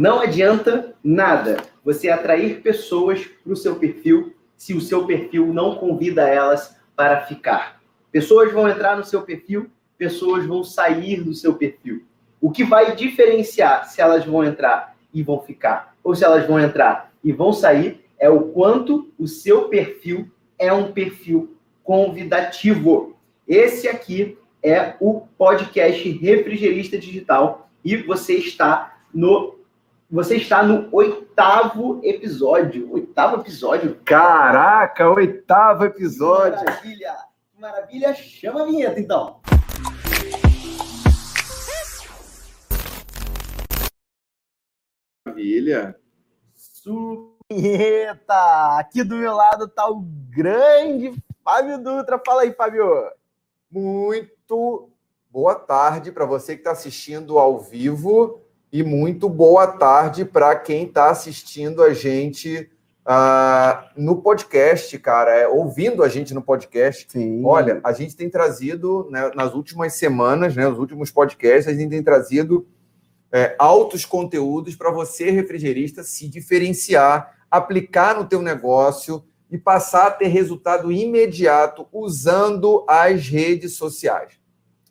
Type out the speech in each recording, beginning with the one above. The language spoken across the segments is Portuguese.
Não adianta nada você atrair pessoas para o seu perfil se o seu perfil não convida elas para ficar. Pessoas vão entrar no seu perfil, pessoas vão sair do seu perfil. O que vai diferenciar se elas vão entrar e vão ficar, ou se elas vão entrar e vão sair, é o quanto o seu perfil é um perfil convidativo. Esse aqui é o podcast Refrigerista Digital e você está no você está no oitavo episódio. Oitavo episódio. Caraca, oitavo episódio. Que maravilha! Que maravilha! Chama a vinheta, então. Maravilha. Vinheta! Aqui do meu lado está o grande Fábio Dutra. Fala aí, Fábio. Muito boa tarde para você que está assistindo ao vivo e muito boa tarde para quem está assistindo a gente uh, no podcast, cara, é, ouvindo a gente no podcast. Sim. Olha, a gente tem trazido né, nas últimas semanas, né, os últimos podcasts, a gente tem trazido é, altos conteúdos para você, refrigerista, se diferenciar, aplicar no teu negócio e passar a ter resultado imediato usando as redes sociais.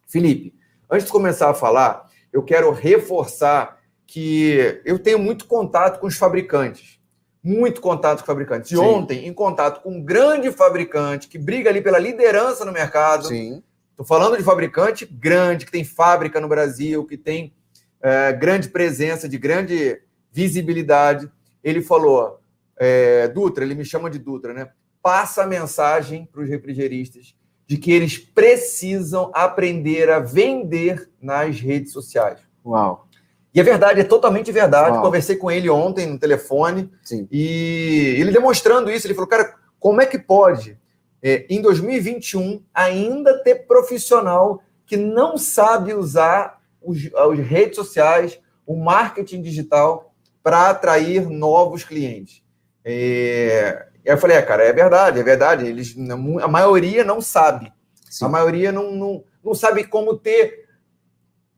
Felipe, antes de começar a falar, eu quero reforçar que eu tenho muito contato com os fabricantes. Muito contato com fabricantes. E Sim. ontem, em contato com um grande fabricante que briga ali pela liderança no mercado. Sim. Estou falando de fabricante grande, que tem fábrica no Brasil, que tem é, grande presença, de grande visibilidade. Ele falou, é, Dutra, ele me chama de Dutra, né? Passa a mensagem para os refrigeristas de que eles precisam aprender a vender nas redes sociais. Uau! E é verdade, é totalmente verdade. Uau. Conversei com ele ontem no telefone Sim. e ele demonstrando isso, ele falou, cara, como é que pode, é, em 2021, ainda ter profissional que não sabe usar os, as redes sociais, o marketing digital para atrair novos clientes? É, e aí eu falei, é, cara, é verdade, é verdade. Eles, a maioria não sabe. Sim. A maioria não, não, não sabe como ter.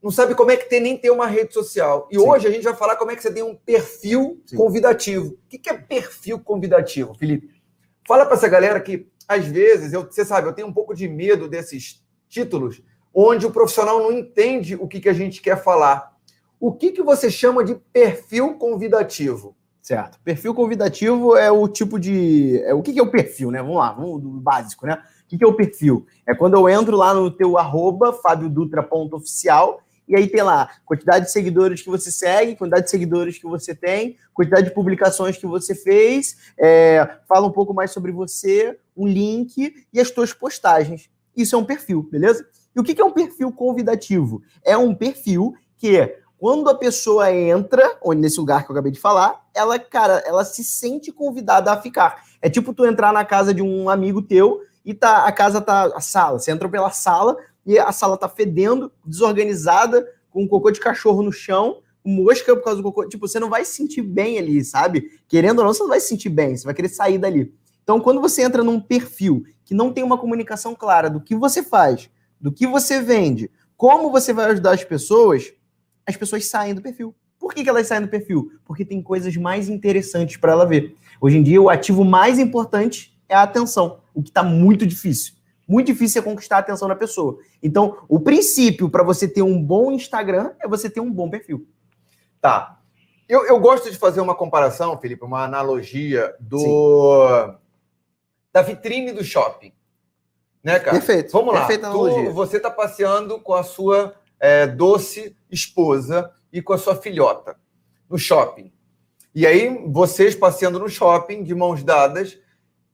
Não sabe como é que tem nem ter uma rede social. E Sim. hoje a gente vai falar como é que você tem um perfil Sim. convidativo. O que é perfil convidativo, Felipe? Fala para essa galera que, às vezes, eu, você sabe, eu tenho um pouco de medo desses títulos onde o profissional não entende o que, que a gente quer falar. O que, que você chama de perfil convidativo? Certo. Perfil convidativo é o tipo de. É, o que, que é o perfil, né? Vamos lá, vamos do básico, né? O que, que é o perfil? É quando eu entro lá no teu arroba, fabiodutra.oficial, e aí tem lá quantidade de seguidores que você segue, quantidade de seguidores que você tem, quantidade de publicações que você fez, é, fala um pouco mais sobre você, um link e as tuas postagens. Isso é um perfil, beleza? E o que, que é um perfil convidativo? É um perfil que quando a pessoa entra, onde nesse lugar que eu acabei de falar, ela, cara, ela se sente convidada a ficar. É tipo tu entrar na casa de um amigo teu e tá, a casa tá, a sala, você entra pela sala e a sala tá fedendo, desorganizada, com cocô de cachorro no chão, mosca por causa do cocô. Tipo, você não vai se sentir bem ali, sabe? Querendo ou não, você não vai se sentir bem, você vai querer sair dali. Então, quando você entra num perfil que não tem uma comunicação clara do que você faz, do que você vende, como você vai ajudar as pessoas, as pessoas saem do perfil. Por que, que elas saem do perfil? Porque tem coisas mais interessantes para ela ver. Hoje em dia, o ativo mais importante é a atenção, o que está muito difícil. Muito difícil é conquistar a atenção da pessoa. Então, o princípio para você ter um bom Instagram é você ter um bom perfil. Tá. Eu, eu gosto de fazer uma comparação, Felipe, uma analogia do da vitrine do shopping. Né, cara? Perfeito. Vamos lá. analogia. Tu, você está passeando com a sua é, doce esposa e com a sua filhota no shopping. E aí, vocês passeando no shopping, de mãos dadas,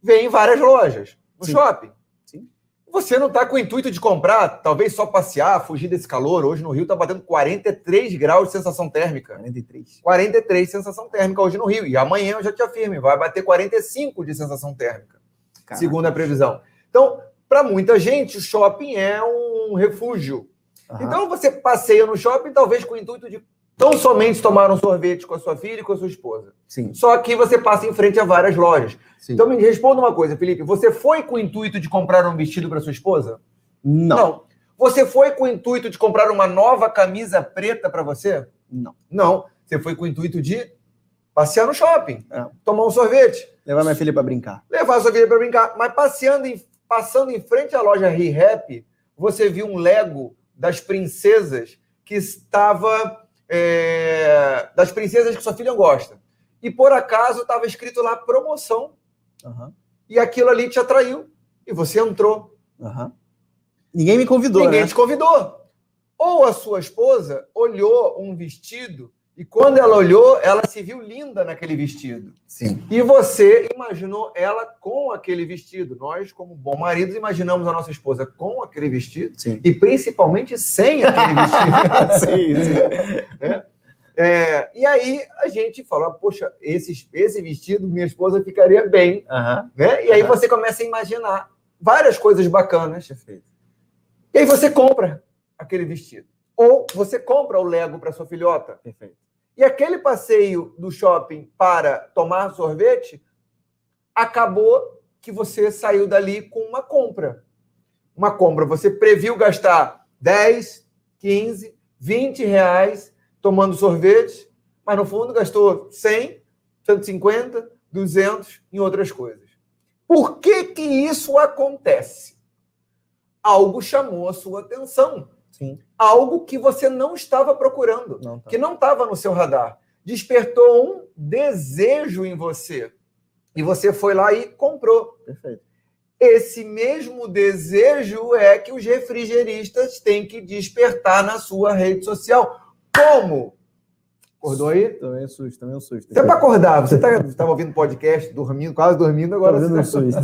vêm várias lojas no Sim. shopping. Sim. Você não está com o intuito de comprar, talvez só passear, fugir desse calor. Hoje no Rio está batendo 43 graus de sensação térmica. 43. 43 sensação térmica hoje no Rio. E amanhã eu já te afirmo, vai bater 45 de sensação térmica, Caraca. segundo a previsão. Então, para muita gente, o shopping é um refúgio Uhum. Então você passeia no shopping, talvez com o intuito de tão somente tomar um sorvete com a sua filha e com a sua esposa. Sim. Só que você passa em frente a várias lojas. Sim. Então me responda uma coisa, Felipe. Você foi com o intuito de comprar um vestido para sua esposa? Não. Não. Você foi com o intuito de comprar uma nova camisa preta para você? Não. Não. Você foi com o intuito de passear no shopping, é. tomar um sorvete. Levar minha filha para brincar. Levar sua filha para brincar. Mas passeando em, passando em frente à loja ReHap, você viu um Lego das princesas que estava. É, das princesas que sua filha gosta. E por acaso estava escrito lá promoção. Uhum. E aquilo ali te atraiu. E você entrou. Uhum. Ninguém me convidou. Ninguém né? te convidou. Ou a sua esposa olhou um vestido e quando ela olhou, ela se viu linda naquele vestido. Sim. E você imaginou ela com aquele vestido. Nós, como bom maridos, imaginamos a nossa esposa com aquele vestido. Sim. E principalmente sem aquele vestido. sim, sim. É. É, e aí a gente fala, poxa, esse, esse vestido minha esposa ficaria bem. Uhum. Né? E aí uhum. você começa a imaginar várias coisas bacanas. Perfeito. E aí você compra aquele vestido. Ou você compra o Lego para sua filhota. Perfeito. E aquele passeio do shopping para tomar sorvete acabou que você saiu dali com uma compra. Uma compra. Você previu gastar 10, 15, 20 reais tomando sorvete, mas no fundo gastou 100, 150, 200 em outras coisas. Por que que isso acontece? Algo chamou a sua atenção. Sim. Algo que você não estava procurando, não tá. que não estava no seu radar. Despertou um desejo em você. E você foi lá e comprou. Perfeito. Esse mesmo desejo é que os refrigeristas têm que despertar na sua rede social. Como? Acordou aí? Também é susto, também é um susto. Você é para acordar, você tá, estava ouvindo podcast, dormindo, quase dormindo, agora tá você um susto.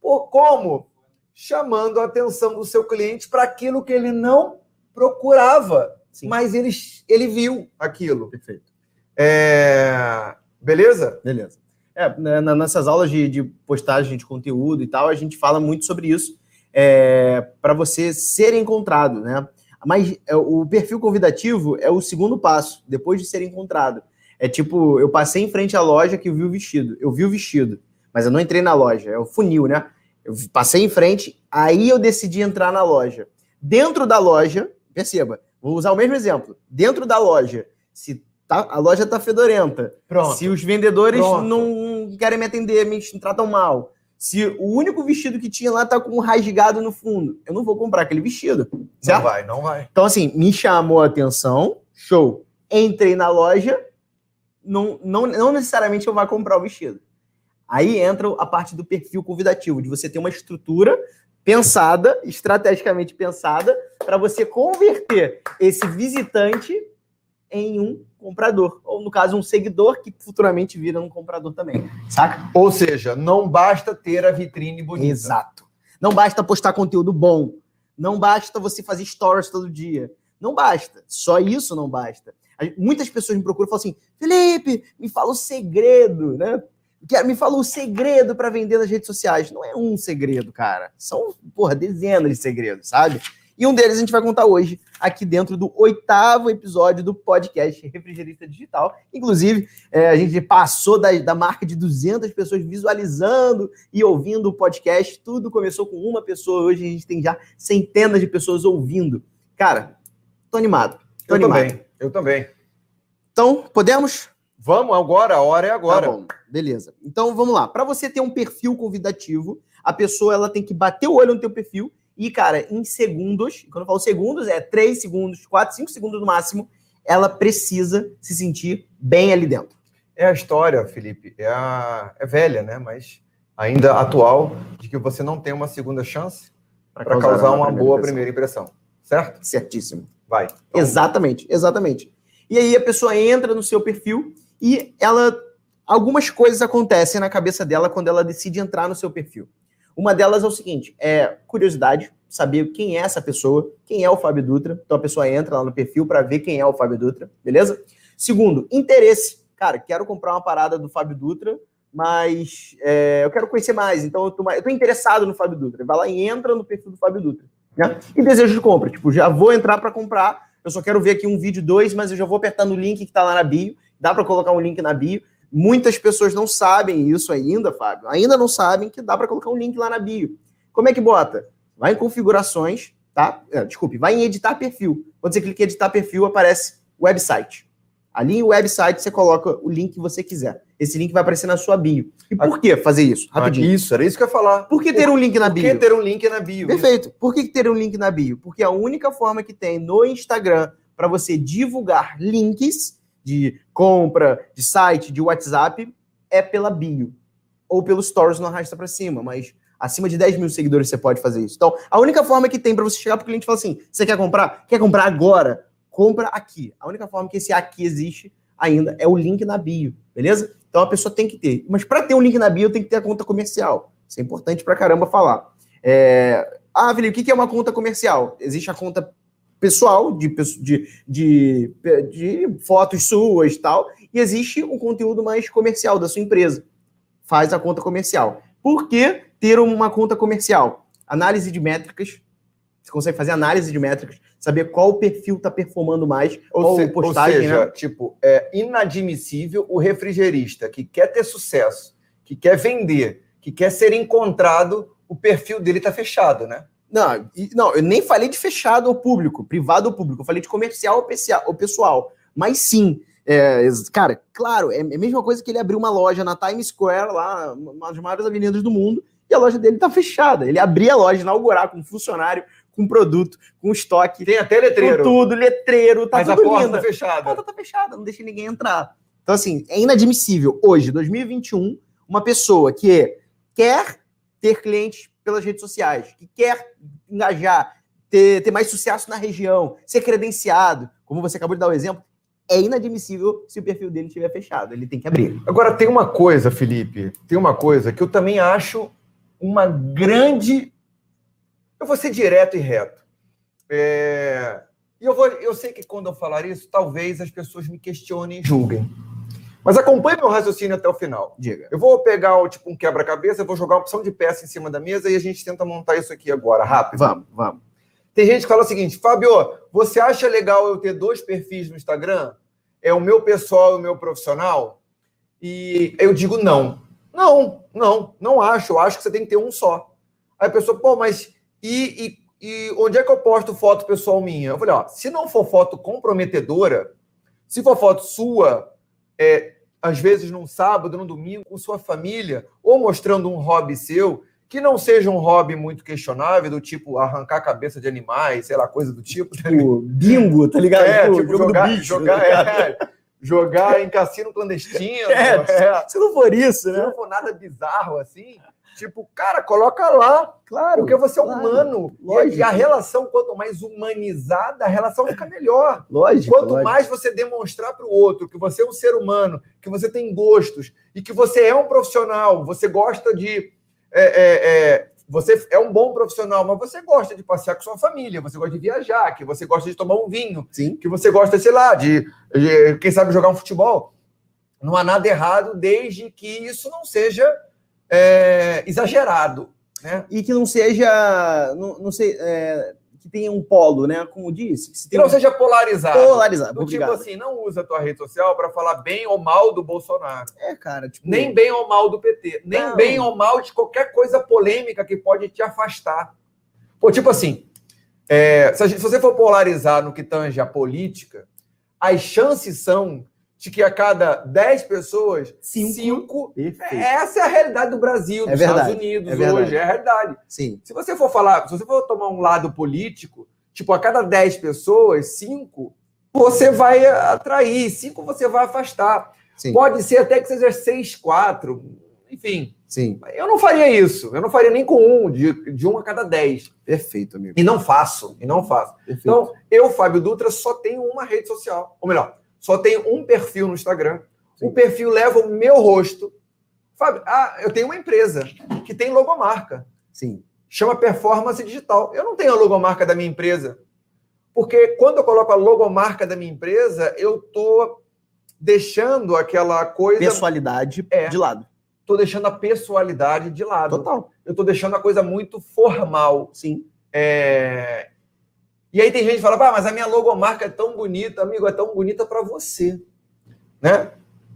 Pô, como? Chamando a atenção do seu cliente para aquilo que ele não procurava, Sim. mas ele, ele viu aquilo. Perfeito. É... Beleza? Beleza. É, né, nessas aulas de, de, postagem de conteúdo e tal, a gente fala muito sobre isso é, para você ser encontrado, né? Mas é, o perfil convidativo é o segundo passo, depois de ser encontrado. É tipo, eu passei em frente à loja que eu vi o vestido. Eu vi o vestido, mas eu não entrei na loja. É o funil, né? Eu passei em frente, aí eu decidi entrar na loja. Dentro da loja, perceba, vou usar o mesmo exemplo. Dentro da loja, se tá, a loja tá fedorenta, Pronto. se os vendedores Pronto. não querem me atender, me tratam mal, se o único vestido que tinha lá tá com um rasgado no fundo, eu não vou comprar aquele vestido. Certo? Não vai, não vai. Então, assim, me chamou a atenção, show. Entrei na loja, não, não, não necessariamente eu vou comprar o vestido. Aí entra a parte do perfil convidativo, de você ter uma estrutura pensada, estrategicamente pensada, para você converter esse visitante em um comprador. Ou, no caso, um seguidor que futuramente vira um comprador também. Saca? Ou seja, não basta ter a vitrine bonita. Exato. Não basta postar conteúdo bom. Não basta você fazer stories todo dia. Não basta. Só isso não basta. Muitas pessoas me procuram e falam assim: Felipe, me fala o segredo, né? Me falou o segredo para vender nas redes sociais. Não é um segredo, cara. São, porra, dezenas de segredos, sabe? E um deles a gente vai contar hoje, aqui dentro do oitavo episódio do podcast Refrigerista Digital. Inclusive, é, a gente passou da, da marca de 200 pessoas visualizando e ouvindo o podcast. Tudo começou com uma pessoa, hoje a gente tem já centenas de pessoas ouvindo. Cara, tô animado. Tô eu animado. também, eu também. Então, podemos? Vamos agora, a hora é agora. Tá bom, beleza. Então vamos lá. Para você ter um perfil convidativo, a pessoa ela tem que bater o olho no teu perfil e, cara, em segundos, quando eu falo segundos, é 3 segundos, 4, 5 segundos no máximo, ela precisa se sentir bem ali dentro. É a história, Felipe, é, a... é velha, né? Mas ainda atual, de que você não tem uma segunda chance para causar, causar, uma, uma boa impressão. primeira impressão. Certo? Certíssimo. Vai. Então, exatamente, exatamente. E aí a pessoa entra no seu perfil e ela algumas coisas acontecem na cabeça dela quando ela decide entrar no seu perfil. Uma delas é o seguinte, é curiosidade, saber quem é essa pessoa, quem é o Fábio Dutra. Então a pessoa entra lá no perfil para ver quem é o Fábio Dutra, beleza? Segundo, interesse. Cara, quero comprar uma parada do Fábio Dutra, mas é, eu quero conhecer mais, então eu tô, eu tô, interessado no Fábio Dutra. Vai lá e entra no perfil do Fábio Dutra. Né? E desejo de compra, tipo, já vou entrar para comprar, eu só quero ver aqui um vídeo dois, mas eu já vou apertar no link que está lá na bio Dá para colocar um link na bio. Muitas pessoas não sabem isso ainda, Fábio. Ainda não sabem que dá para colocar um link lá na bio. Como é que bota? Vai em configurações, tá? É, desculpe, vai em editar perfil. Quando você clica em editar perfil, aparece website. Ali no website você coloca o link que você quiser. Esse link vai aparecer na sua bio. E por que fazer isso? Rapidinho. Ah, isso, era isso que eu ia falar. Por que ter um link na bio? Por que ter um link na bio? Perfeito. Por que ter um link na bio? Porque a única forma que tem no Instagram para você divulgar links de compra, de site, de WhatsApp, é pela bio. Ou pelo stories no arrasta para cima. Mas acima de 10 mil seguidores você pode fazer isso. Então, a única forma que tem para você chegar para o cliente e falar assim: você quer comprar? Quer comprar agora? Compra aqui. A única forma que esse aqui existe ainda é o link na bio, beleza? Então a pessoa tem que ter. Mas para ter um link na bio, tem que ter a conta comercial. Isso é importante para caramba falar. É... Ah, Felipe, o que é uma conta comercial? Existe a conta pessoal de, de, de, de fotos suas e tal, e existe um conteúdo mais comercial da sua empresa. Faz a conta comercial. Por que ter uma conta comercial? Análise de métricas. Você consegue fazer análise de métricas, saber qual perfil está performando mais, ou qual se, postagem, ou seja, né? tipo, é inadmissível o refrigerista que quer ter sucesso, que quer vender, que quer ser encontrado, o perfil dele está fechado, né? Não, não, eu nem falei de fechado ao público, privado ao público, eu falei de comercial ao pessoal. Mas sim, é, cara, claro, é a mesma coisa que ele abrir uma loja na Times Square, lá, uma das maiores avenidas do mundo, e a loja dele tá fechada. Ele abrir a loja, inaugurar com um funcionário, com produto, com estoque. Tem até letreiro. Com tudo, letreiro, tá Mas tudo a porta tá fechada. A porta tá fechada, não deixa ninguém entrar. Então, assim, é inadmissível hoje, 2021, uma pessoa que quer ter clientes pelas redes sociais, que quer engajar, ter, ter mais sucesso na região, ser credenciado, como você acabou de dar o exemplo, é inadmissível se o perfil dele estiver fechado. Ele tem que abrir. Agora, tem uma coisa, Felipe, tem uma coisa que eu também acho uma grande. Eu vou ser direto e reto. É... E eu, vou... eu sei que quando eu falar isso, talvez as pessoas me questionem e julguem. Mas acompanhe meu raciocínio até o final. Diga. Eu vou pegar tipo, um quebra-cabeça, vou jogar uma opção de peça em cima da mesa e a gente tenta montar isso aqui agora, rápido. Vamos, vamos. Tem gente que fala o seguinte, Fábio, você acha legal eu ter dois perfis no Instagram? É o meu pessoal e o meu profissional? E eu digo não. Não, não, não acho. Eu acho que você tem que ter um só. Aí a pessoa, pô, mas e, e, e onde é que eu posto foto pessoal minha? Eu falei, ó, se não for foto comprometedora, se for foto sua, é, às vezes num sábado, num domingo, com sua família, ou mostrando um hobby seu, que não seja um hobby muito questionável, do tipo arrancar a cabeça de animais, sei lá, coisa do tipo. Tá tipo, bingo, tá ligado? É, tipo, tipo jogar, bicho, jogar, tá é, jogar em cassino clandestino. É, é, se não for isso, né? Se não for nada bizarro assim, Tipo, cara, coloca lá. Claro. Porque você é claro, humano. Lógico. E a relação, quanto mais humanizada, a relação fica melhor. Lógico. Quanto lógico. mais você demonstrar para o outro que você é um ser humano, que você tem gostos e que você é um profissional, você gosta de. É, é, é, você é um bom profissional, mas você gosta de passear com sua família, você gosta de viajar, que você gosta de tomar um vinho, Sim. que você gosta, sei lá, de, de quem sabe jogar um futebol. Não há nada errado desde que isso não seja é, exagerado. Né? E que não seja, não, não sei, é, que tenha um polo, né? Como disse. Que, que não um... seja polarizado. Polarizado. Do tipo assim, não usa a tua rede social para falar bem ou mal do Bolsonaro. É, cara. Tipo... Nem bem ou mal do PT. Nem não. bem ou mal de qualquer coisa polêmica que pode te afastar. Pô, tipo assim, é, se, gente, se você for polarizar no que tange a política, as chances são de que a cada 10 pessoas, 5. Essa é a realidade do Brasil, dos é Estados Unidos é hoje, é a realidade. Sim. Se você for falar, se você for tomar um lado político, tipo, a cada 10 pessoas, 5 você vai atrair, 5 você vai afastar. Sim. Pode ser até que seja 6, 4, enfim. Sim. Eu não faria isso. Eu não faria nem com um, de, de um a cada 10. Perfeito, amigo. E não faço. E não faço. Perfeito. Então, eu, Fábio Dutra, só tenho uma rede social. Ou melhor, só tenho um perfil no Instagram. Sim. O perfil leva o meu rosto. Fábio, ah, eu tenho uma empresa que tem logomarca. Sim. Chama Performance Digital. Eu não tenho a logomarca da minha empresa. Porque quando eu coloco a logomarca da minha empresa, eu estou deixando aquela coisa. Pessoalidade é, de lado. Estou deixando a pessoalidade de lado. Total. Eu estou deixando a coisa muito formal. Sim. É... E aí tem gente que fala, ah, mas a minha logomarca é tão bonita, amigo, é tão bonita para você. Né?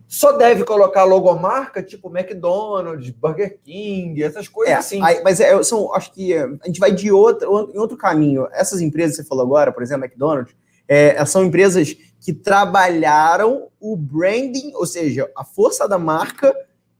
Só deve colocar logomarca tipo McDonald's, Burger King, essas coisas é, assim. Aí, mas é, são, acho que a gente vai de outro, em outro caminho. Essas empresas que você falou agora, por exemplo, McDonald's, é, são empresas que trabalharam o branding, ou seja, a força da marca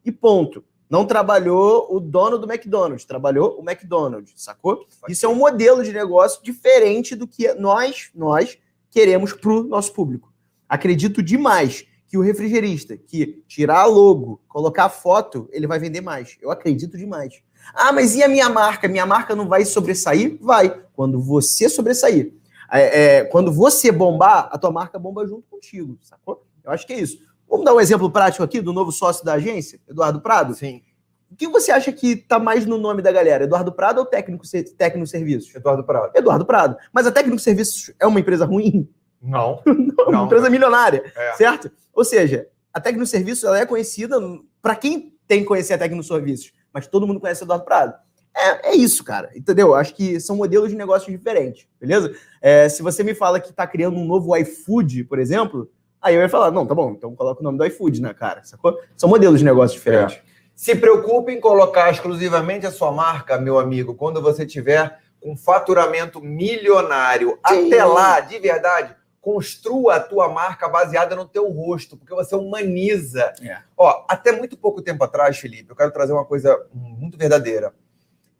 e ponto. Não trabalhou o dono do McDonald's, trabalhou o McDonald's, sacou? Isso é um modelo de negócio diferente do que nós, nós queremos para o nosso público. Acredito demais que o refrigerista que tirar logo, colocar foto, ele vai vender mais. Eu acredito demais. Ah, mas e a minha marca? Minha marca não vai sobressair? Vai. Quando você sobressair. É, é, quando você bombar, a tua marca bomba junto contigo, sacou? Eu acho que é isso. Vamos dar um exemplo prático aqui do novo sócio da agência, Eduardo Prado? Sim. O que você acha que tá mais no nome da galera? Eduardo Prado ou técnico, técnico Serviços? Eduardo Prado. Eduardo Prado. Mas a Técnico Serviços é uma empresa ruim? Não. não, é uma empresa milionária, É. certo? Ou seja, a Técnico Serviços ela é conhecida para quem tem que conhecer a Técnico Serviços, mas todo mundo conhece o Eduardo Prado. É, é isso, cara, entendeu? Acho que são modelos de negócios diferentes, beleza? É, se você me fala que tá criando um novo iFood, por exemplo, aí eu ia falar, não, tá bom, então coloca o nome do iFood na cara, sacou? São modelos de negócios diferentes. Se preocupe em colocar exclusivamente a sua marca, meu amigo, quando você tiver com faturamento milionário. Sim. Até lá, de verdade, construa a tua marca baseada no teu rosto, porque você humaniza. É. Ó, até muito pouco tempo atrás, Felipe, eu quero trazer uma coisa muito verdadeira.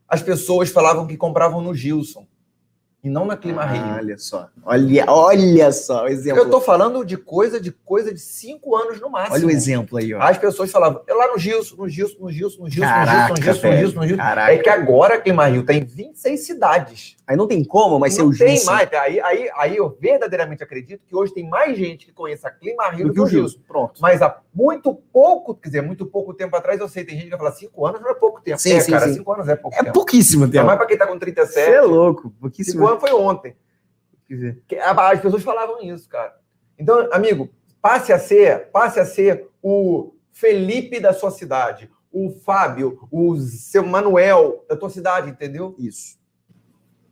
As pessoas falavam que compravam no Gilson e não na Clima Rio. Ah, olha só, olha, olha só o exemplo. Eu tô falando de coisa de coisa de cinco anos no máximo. Olha o exemplo aí, ó. As pessoas falavam, eu lá no Gilson, no Gilson, no Gilson, no Gilson, Caraca, no Gilson, no Gilson, no Gilson, no Gilson. Caraca. É que agora a Clima Rio tem 26 cidades. Aí não tem como, mas ser não o tem Gilson mais. Aí, aí, aí eu verdadeiramente acredito que hoje tem mais gente que conhece a Clima Rio do que o Gilson. Pronto. Mas há muito pouco, quer dizer, muito pouco tempo atrás, eu sei, tem gente que vai falar, cinco anos não é pouco tempo. Sim, é, sim, cara, sim. cinco anos é pouco É tempo. pouquíssimo Ainda tempo. mais pra quem tá com Você 37. é louco. Cinco Pouquíssimo anos foi ontem. Quer dizer, As pessoas falavam isso, cara. Então, amigo, passe a ser, passe a ser o Felipe da sua cidade, o Fábio, o seu Manuel da tua cidade, entendeu? Isso.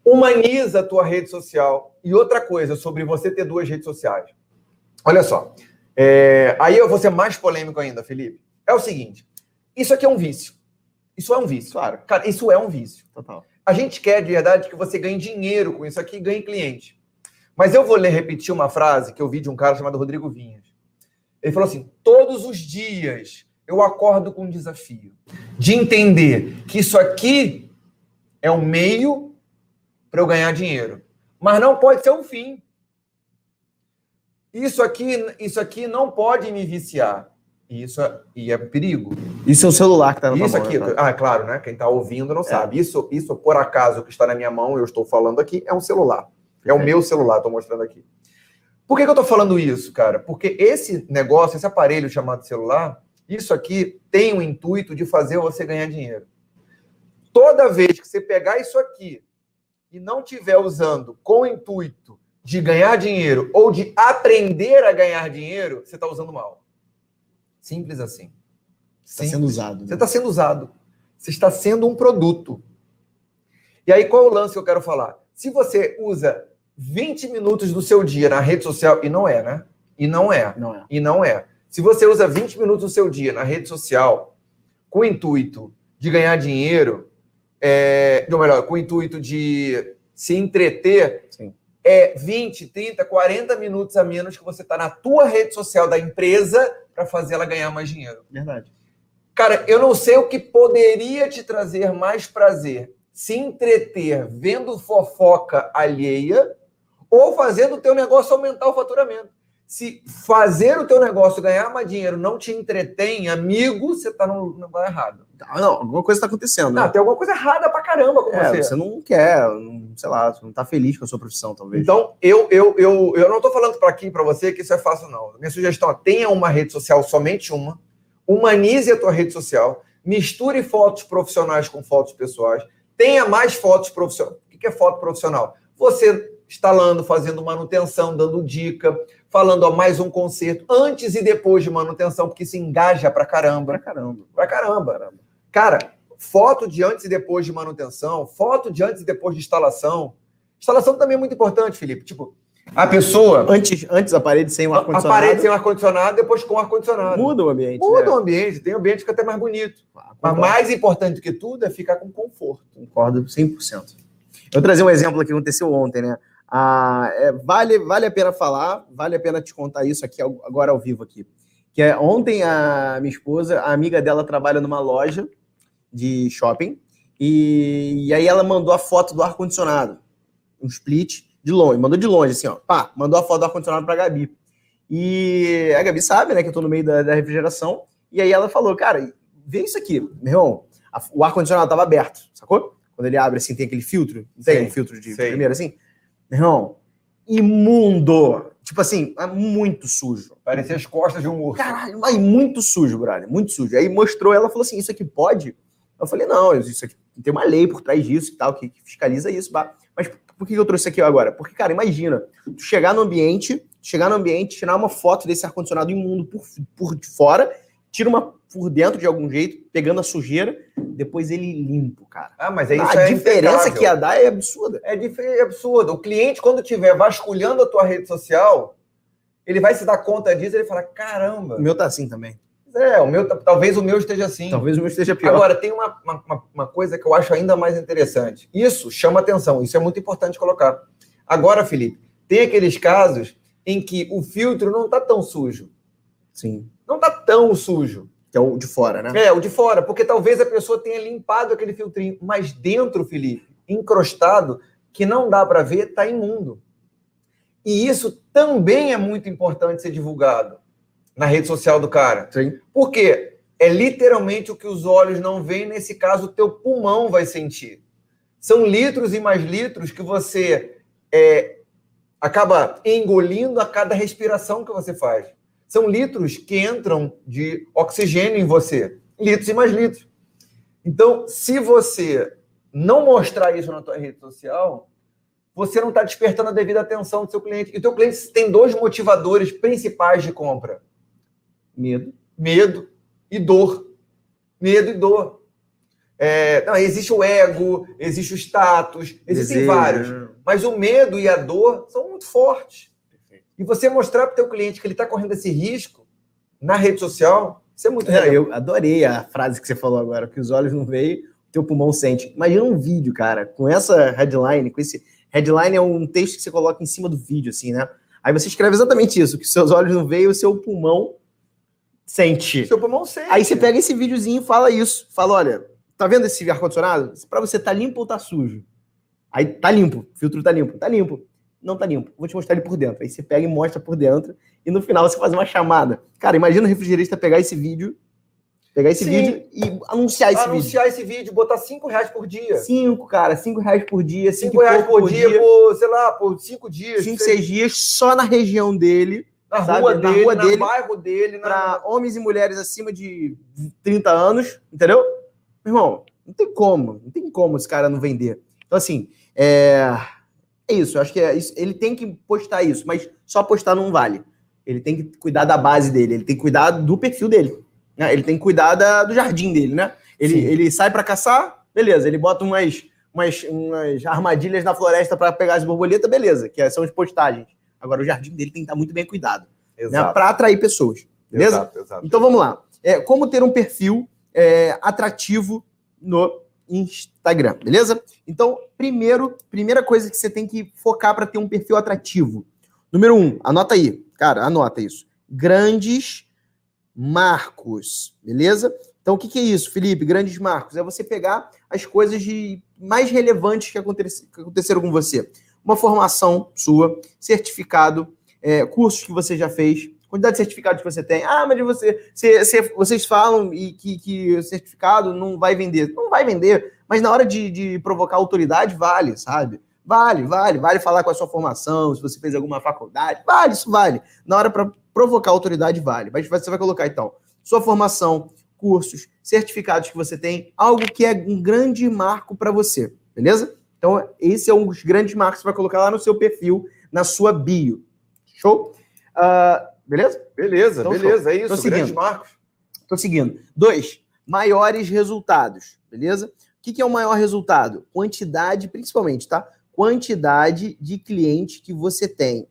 Humaniza a tua rede social. E outra coisa sobre você ter duas redes sociais. Olha só. É, aí eu vou ser mais polêmico ainda, Felipe. É o seguinte: isso aqui é um vício. Isso é um vício. Claro. Cara, isso é um vício. Total. A gente quer de verdade que você ganhe dinheiro com isso aqui e ganhe cliente. Mas eu vou ler repetir uma frase que eu vi de um cara chamado Rodrigo Vinhas. Ele falou assim: todos os dias eu acordo com um desafio de entender que isso aqui é um meio para eu ganhar dinheiro, mas não pode ser um fim. Isso aqui, isso aqui não pode me viciar. E isso é, e é perigo. Isso é o celular que tá na Isso mão, aqui, né? ah, claro, né? Quem está ouvindo não sabe. Isso, isso, por acaso, que está na minha mão, eu estou falando aqui, é um celular. É o Perfeito. meu celular, estou mostrando aqui. Por que, que eu estou falando isso, cara? Porque esse negócio, esse aparelho chamado celular, isso aqui tem o intuito de fazer você ganhar dinheiro. Toda vez que você pegar isso aqui e não estiver usando com o intuito de ganhar dinheiro ou de aprender a ganhar dinheiro, você está usando mal. Simples assim. Está sendo usado. Você está sendo usado. Você está sendo um produto. E aí, qual é o lance que eu quero falar? Se você usa 20 minutos do seu dia na rede social, e não é, né? E não é. Não é. E não é. Se você usa 20 minutos do seu dia na rede social com o intuito de ganhar dinheiro, é, ou melhor, com o intuito de se entreter. É 20, 30, 40 minutos a menos que você está na tua rede social da empresa para fazer ela ganhar mais dinheiro. Verdade. Cara, eu não sei o que poderia te trazer mais prazer. Se entreter vendo fofoca alheia ou fazendo o teu negócio aumentar o faturamento. Se fazer o teu negócio ganhar mais dinheiro não te entretém, amigo, você tá no lugar errado. Ah, não, alguma coisa está acontecendo, né? Não, tem alguma coisa errada pra caramba com é, você. você não quer, não- sei lá, você não tá feliz com a sua profissão, talvez. Então, eu, eu, eu, eu não tô falando para aqui para você que isso é fácil, não. Minha sugestão é tenha uma rede social, somente uma. Humanize a tua rede social. Misture fotos profissionais com fotos pessoais. Tenha mais fotos profissionais. O que é foto profissional? Você instalando, fazendo manutenção, dando dica, falando ó, mais um conserto, antes e depois de manutenção, porque isso engaja pra caramba. pra caramba. Pra caramba. Cara, foto de antes e depois de manutenção, foto de antes e depois de instalação. Instalação também é muito importante, Felipe. Tipo, a pessoa Antes, antes a parede sem o a ar-condicionado. parede sem ar-condicionado, depois com ar-condicionado. Muda o ambiente. Muda né? o ambiente, tem ambiente que fica até mais bonito. Ah, Mas mais importante do que tudo é ficar com conforto. concordo 100%. Eu trazer um exemplo aqui que aconteceu ontem, né? Ah, é, vale, vale a pena falar, vale a pena te contar isso aqui agora ao vivo aqui. Que é, ontem a minha esposa, a amiga dela trabalha numa loja de shopping, e, e aí ela mandou a foto do ar-condicionado, um split de longe, mandou de longe, assim, ó, pá, mandou a foto do ar-condicionado pra Gabi. E a Gabi sabe, né, que eu tô no meio da, da refrigeração, e aí ela falou, cara, vê isso aqui, meu irmão, a, o ar-condicionado tava aberto, sacou? Quando ele abre assim, tem aquele filtro, não tem um filtro de sei. primeiro assim? Meu irmão, imundo. Tipo assim, é muito sujo. Parecia as costas de um urso. Caralho, mas muito sujo, brother, muito sujo. Aí mostrou, ela falou assim, isso aqui pode? Eu falei, não, isso aqui tem uma lei por trás disso e tal, que, que fiscaliza isso. Mas por que eu trouxe isso aqui agora? Porque, cara, imagina, tu chegar no ambiente, chegar no ambiente, tirar uma foto desse ar-condicionado imundo por, por fora tira uma por dentro de algum jeito, pegando a sujeira, depois ele limpo, cara. Ah, mas aí a é diferença que ia dar é absurda. É, é absurda. O cliente, quando estiver vasculhando a tua rede social, ele vai se dar conta disso e ele fala: caramba. O meu tá assim também. É, o meu, talvez o meu esteja assim. Talvez o meu esteja pior. Agora, tem uma, uma, uma coisa que eu acho ainda mais interessante. Isso chama atenção, isso é muito importante colocar. Agora, Felipe, tem aqueles casos em que o filtro não está tão sujo. Sim não tá tão sujo. Que é o de fora, né? É, o de fora, porque talvez a pessoa tenha limpado aquele filtrinho, mas dentro, Felipe, encrostado, que não dá para ver, tá imundo. E isso também é muito importante ser divulgado na rede social do cara. Sim. Porque é literalmente o que os olhos não veem, nesse caso, o teu pulmão vai sentir. São litros e mais litros que você é, acaba engolindo a cada respiração que você faz. São litros que entram de oxigênio em você. Litros e mais litros. Então, se você não mostrar isso na tua rede social, você não está despertando a devida atenção do seu cliente. E o teu cliente tem dois motivadores principais de compra. Medo. Medo e dor. Medo e dor. É, não, existe o ego, existe o status, existem Desejo. vários. Mas o medo e a dor são muito fortes. E você mostrar para o teu cliente que ele está correndo esse risco na rede social, isso é muito é, Eu adorei a frase que você falou agora, que os olhos não veem, o teu pulmão sente. Imagina um vídeo, cara, com essa headline, com esse... Headline é um texto que você coloca em cima do vídeo, assim, né? Aí você escreve exatamente isso, que seus olhos não veem, o seu pulmão sente. Seu pulmão sente. Aí você pega esse videozinho e fala isso. Fala, olha, tá vendo esse ar-condicionado? Para você, tá limpo ou tá sujo? Aí tá limpo, o filtro tá limpo. Tá limpo não tá limpo. Vou te mostrar ele por dentro. Aí você pega e mostra por dentro. E no final você faz uma chamada. Cara, imagina o refrigerista pegar esse vídeo, pegar esse Sim. vídeo e anunciar esse anunciar vídeo. Anunciar esse vídeo, botar 5 reais por dia. 5, cara, 5 reais por dia. 5 reais por, por dia, dia, por, sei lá, por 5 dias. 5, 6 dias só na região dele. Na sabe? rua na dele, rua dele, no bairro dele. Para homens e mulheres acima de 30 anos, entendeu? Meu irmão, não tem como. Não tem como esse cara não vender. Então, assim, é é isso, eu acho que é isso. ele tem que postar isso, mas só postar não vale. Ele tem que cuidar da base dele, ele tem que cuidar do perfil dele. Né? Ele tem que cuidar da, do jardim dele, né? Ele, ele sai para caçar, beleza, ele bota umas, umas, umas armadilhas na floresta para pegar as borboletas, beleza, que são as postagens. Agora, o jardim dele tem que estar muito bem cuidado. Né? Para atrair pessoas. Beleza? Exato, exato. Então vamos lá. É, como ter um perfil é, atrativo no Instagram, beleza? Então, primeiro, primeira coisa que você tem que focar para ter um perfil atrativo. Número um, anota aí, cara, anota isso. Grandes marcos, beleza? Então, o que, que é isso, Felipe? Grandes marcos é você pegar as coisas de mais relevantes que, aconteceram com você. Uma formação sua, certificado, é, cursos que você já fez, quantidade de certificados que você tem. Ah, mas você, você, você vocês falam e que, que o certificado não vai vender. Não vai vender, mas na hora de, de provocar autoridade, vale, sabe? Vale, vale, vale falar com a sua formação, se você fez alguma faculdade, vale, isso vale. Na hora para provocar autoridade, vale. Mas você vai colocar, então, sua formação, cursos, certificados que você tem, algo que é um grande marco para você, beleza? Então, esse é um dos grandes marcos que você vai colocar lá no seu perfil, na sua bio. Show? Uh, Beleza? Beleza, então, beleza, show. é isso. Tô seguindo. marcos. Tô seguindo. Dois, maiores resultados, beleza? O que, que é o maior resultado? Quantidade, principalmente, tá? Quantidade de clientes que você tem,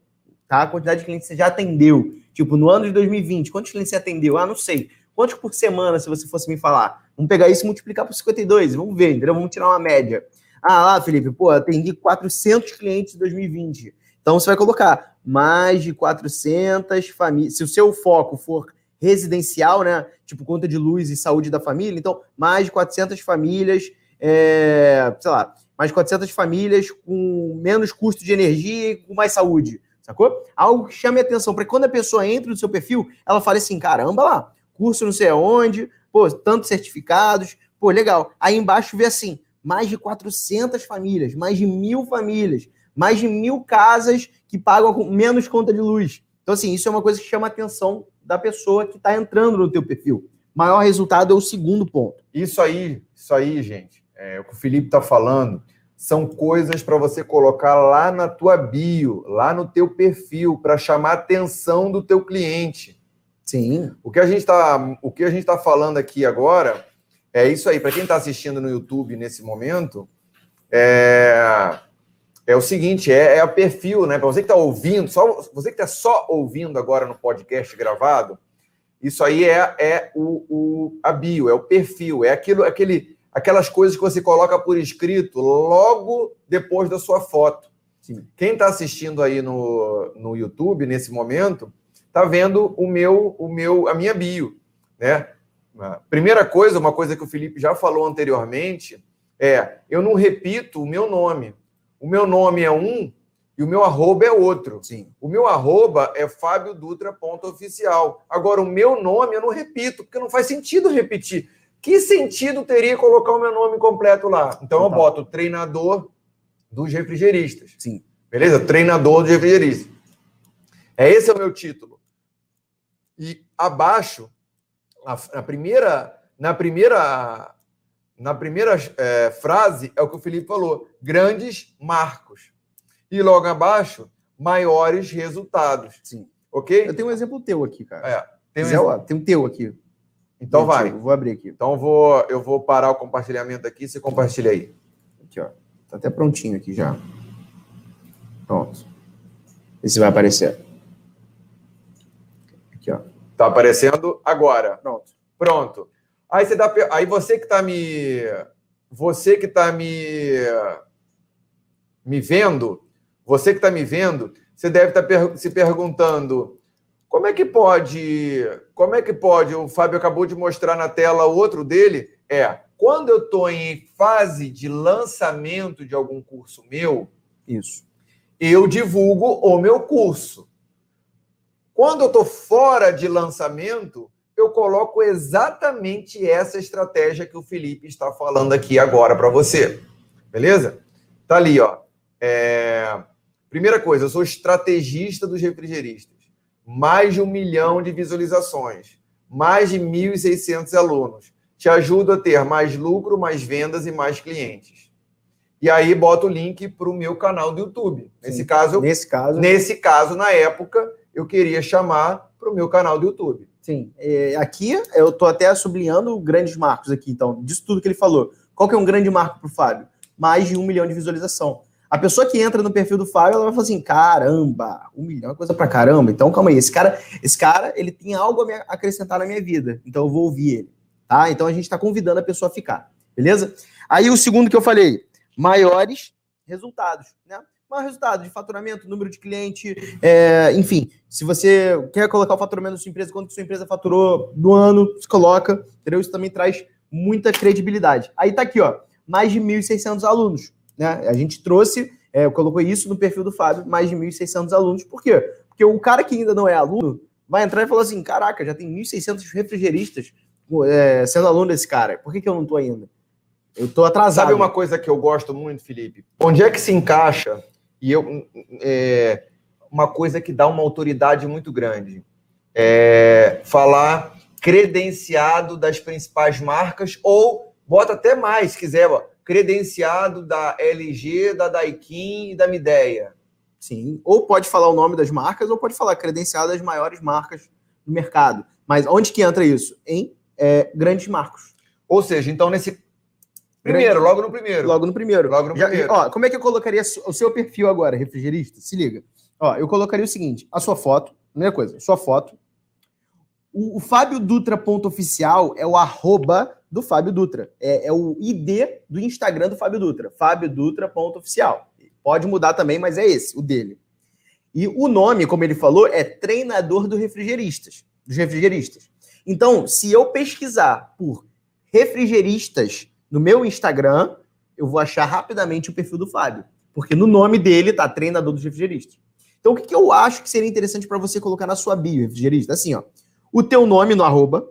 tá? Quantidade de clientes que você já atendeu. Tipo, no ano de 2020, quantos clientes você atendeu? Ah, não sei. Quantos por semana, se você fosse me falar? Vamos pegar isso e multiplicar por 52, vamos ver, entendeu? Vamos tirar uma média. Ah, lá, Felipe, pô, atendi 400 clientes em 2020. Então você vai colocar mais de 400 famílias. Se o seu foco for residencial, né? Tipo conta de luz e saúde da família, então mais de 400 famílias, é, sei lá, mais de 400 famílias com menos custo de energia e com mais saúde, sacou? Algo que chame atenção para quando a pessoa entra no seu perfil, ela fale assim: caramba lá, curso não sei aonde, pô, tantos certificados, pô, legal. Aí embaixo vê assim: mais de 400 famílias, mais de mil famílias, mais de mil casas que pagam menos conta de luz. Então, assim, isso é uma coisa que chama a atenção da pessoa que está entrando no teu perfil. Maior resultado é o segundo ponto. Isso aí, isso aí, gente, é, o que o Felipe está falando, são coisas para você colocar lá na tua bio, lá no teu perfil, para chamar a atenção do teu cliente. Sim. O que a gente está, o que a gente está falando aqui agora é isso aí. Para quem está assistindo no YouTube nesse momento, é é o seguinte, é, é o perfil, né? Para você que está ouvindo, só você que está só ouvindo agora no podcast gravado, isso aí é, é o, o, a bio, é o perfil, é aquilo, aquele, aquelas coisas que você coloca por escrito logo depois da sua foto. Sim. Quem está assistindo aí no, no YouTube nesse momento está vendo o meu, o meu, a minha bio, né? Primeira coisa, uma coisa que o Felipe já falou anteriormente, é eu não repito o meu nome o meu nome é um e o meu arroba é outro. Sim. O meu arroba é Fábio Dutra oficial. Agora, o meu nome eu não repito, porque não faz sentido repetir. Que sentido teria colocar o meu nome completo lá? Então eu boto treinador dos refrigeristas. Sim. Beleza? Treinador dos refrigeristas. É esse é o meu título. E abaixo, na primeira, na primeira na primeira é, frase é o que o Felipe falou: grandes marcos. E logo abaixo, maiores resultados. Sim. Ok? Eu tenho um exemplo teu aqui, cara. É. Tem um, exemplo... tem um teu aqui. Então vai. vou abrir aqui. Então eu vou, eu vou parar o compartilhamento aqui. Você compartilha aí. Aqui, ó. Tá até prontinho aqui já. Pronto. Esse vai aparecer. Aqui, ó. Tá aparecendo agora. Pronto. Pronto. Aí você dá, aí você que está me, você que está me, me vendo, você que está me vendo, você deve estar tá se perguntando como é que pode, como é que pode? O Fábio acabou de mostrar na tela outro dele. É quando eu estou em fase de lançamento de algum curso meu, isso, eu divulgo o meu curso. Quando eu estou fora de lançamento, eu coloco exatamente essa estratégia que o Felipe está falando aqui agora para você. Beleza? Tá ali, ó. É... Primeira coisa, eu sou estrategista dos refrigeristas. Mais de um milhão de visualizações. Mais de 1.600 alunos. Te ajudo a ter mais lucro, mais vendas e mais clientes. E aí boto o link para o meu canal do YouTube. Nesse Sim. caso, nesse caso, nesse caso, na época, eu queria chamar para o meu canal do YouTube. Sim. É, aqui, eu estou até sublinhando grandes marcos aqui, então, disso tudo que ele falou. Qual que é um grande marco para o Fábio? Mais de um milhão de visualização. A pessoa que entra no perfil do Fábio, ela vai falar assim: caramba, um milhão é coisa pra caramba. Então, calma aí, esse cara, esse cara, ele tem algo a me acrescentar na minha vida. Então, eu vou ouvir ele. Tá? Então, a gente está convidando a pessoa a ficar. Beleza? Aí, o segundo que eu falei: maiores resultados. Né? maior resultado de faturamento, número de cliente, é, enfim, se você quer colocar o faturamento da sua empresa, quanto sua empresa faturou no ano, se coloca, entendeu? Isso também traz muita credibilidade. Aí tá aqui, ó, mais de 1.600 alunos, né? A gente trouxe, é, colocou isso no perfil do Fábio, mais de 1.600 alunos. Por quê? Porque o cara que ainda não é aluno vai entrar e falar assim, caraca, já tem 1.600 refrigeristas é, sendo aluno desse cara, por que, que eu não tô ainda? Eu tô atrasado. Sabe uma coisa que eu gosto muito, Felipe? Onde é que se encaixa e eu, é, uma coisa que dá uma autoridade muito grande. É, falar credenciado das principais marcas, ou bota até mais, se quiser, ó, credenciado da LG, da Daikin e da Mideia. Sim, ou pode falar o nome das marcas, ou pode falar credenciado das maiores marcas do mercado. Mas onde que entra isso? Em é, grandes marcos. Ou seja, então nesse Primeiro, logo no primeiro. Logo no primeiro. Logo no primeiro. ó, como é que eu colocaria o seu perfil agora, refrigerista? Se liga. Ó, eu colocaria o seguinte: a sua foto, primeira coisa, sua foto. O, o Fábio Dutra ponto oficial é o arroba do Fábio Dutra. É, é o ID do Instagram do Fábio Dutra, fabiodutra.oficial. Pode mudar também, mas é esse, o dele. E o nome, como ele falou, é treinador do refrigeristas, dos refrigeristas. Então, se eu pesquisar por refrigeristas no meu Instagram, eu vou achar rapidamente o perfil do Fábio. Porque no nome dele tá treinador dos refrigeristas. Então, o que, que eu acho que seria interessante para você colocar na sua bio, refrigerista? Assim, ó. O teu nome no arroba,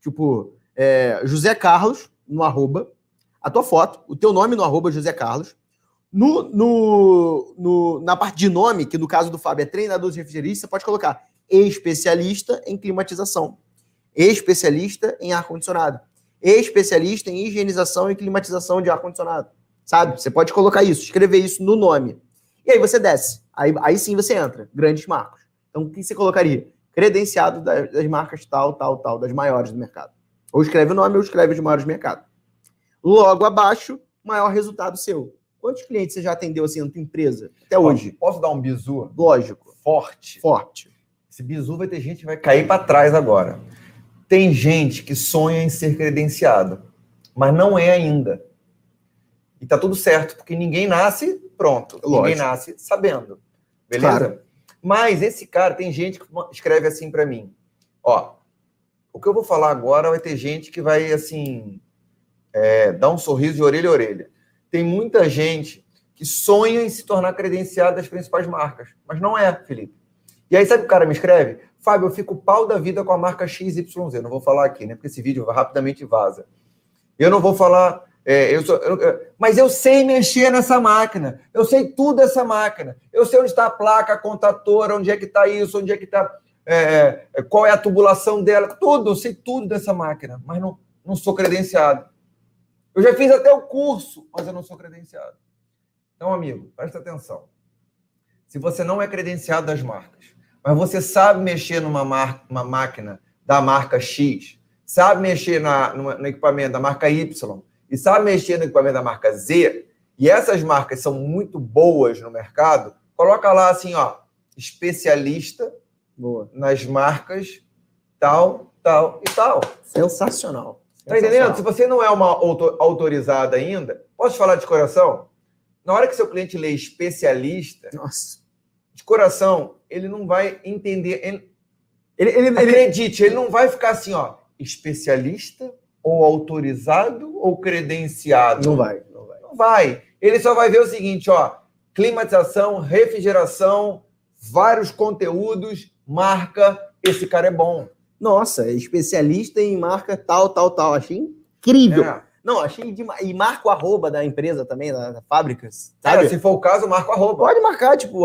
tipo, é, José Carlos no arroba, a tua foto, o teu nome no arroba José Carlos. No, no, no, na parte de nome, que no caso do Fábio é treinador de refrigerista, você pode colocar especialista em climatização, especialista em ar-condicionado, especialista em higienização e climatização de ar-condicionado. Sabe? Você pode colocar isso, escrever isso no nome. E aí você desce. Aí, aí sim você entra. Grandes marcos. Então, o que você colocaria? Credenciado das, das marcas tal, tal, tal, das maiores do mercado. Ou escreve o nome ou escreve de maiores do mercado. Logo abaixo, maior resultado seu. Quantos clientes você já atendeu assim na tua empresa até hoje? Posso dar um bizu? Lógico. Forte. Forte. Esse bizu vai ter gente que vai cair para trás agora. Tem gente que sonha em ser credenciado, mas não é ainda. E tá tudo certo, porque ninguém nasce pronto. Lógico. Ninguém nasce sabendo. Beleza? Claro. Mas esse cara, tem gente que escreve assim para mim. Ó, o que eu vou falar agora vai ter gente que vai, assim, é, dar um sorriso de orelha a orelha. Tem muita gente que sonha em se tornar credenciado das principais marcas, mas não é, Felipe. E aí, sabe o cara me escreve? Fábio, eu fico pau da vida com a marca XYZ. Não vou falar aqui, né? Porque esse vídeo rapidamente vaza. Eu não vou falar é, eu sou, eu, mas eu sei mexer nessa máquina. Eu sei tudo dessa máquina. Eu sei onde está a placa, a contatora, onde é que está isso, onde é que está. É, é, qual é a tubulação dela. Tudo, eu sei tudo dessa máquina, mas não, não sou credenciado. Eu já fiz até o curso, mas eu não sou credenciado. Então, amigo, presta atenção. Se você não é credenciado das marcas, mas você sabe mexer numa mar, uma máquina da marca X, sabe mexer na, no, no equipamento da marca Y, e sabe mexer no equipamento da marca Z, e essas marcas são muito boas no mercado, coloca lá assim, ó, especialista Boa. nas marcas tal, tal e tal. Sensacional. Tá entendendo? Se você não é uma autorizada ainda, posso falar de coração? Na hora que seu cliente lê especialista, Nossa. de coração, ele não vai entender. Ele, ele, ele, acredite, ele não vai ficar assim, ó, especialista ou autorizado ou credenciado? Não vai, não vai. Não vai. Ele só vai ver o seguinte, ó, climatização, refrigeração, vários conteúdos, marca, esse cara é bom. Nossa, especialista em marca tal, tal, tal. Achei incrível. É. Não, achei demais. E marca o arroba da empresa também, da, da fábrica. Sabe? É, se for o caso, marca o arroba. Pode marcar, tipo,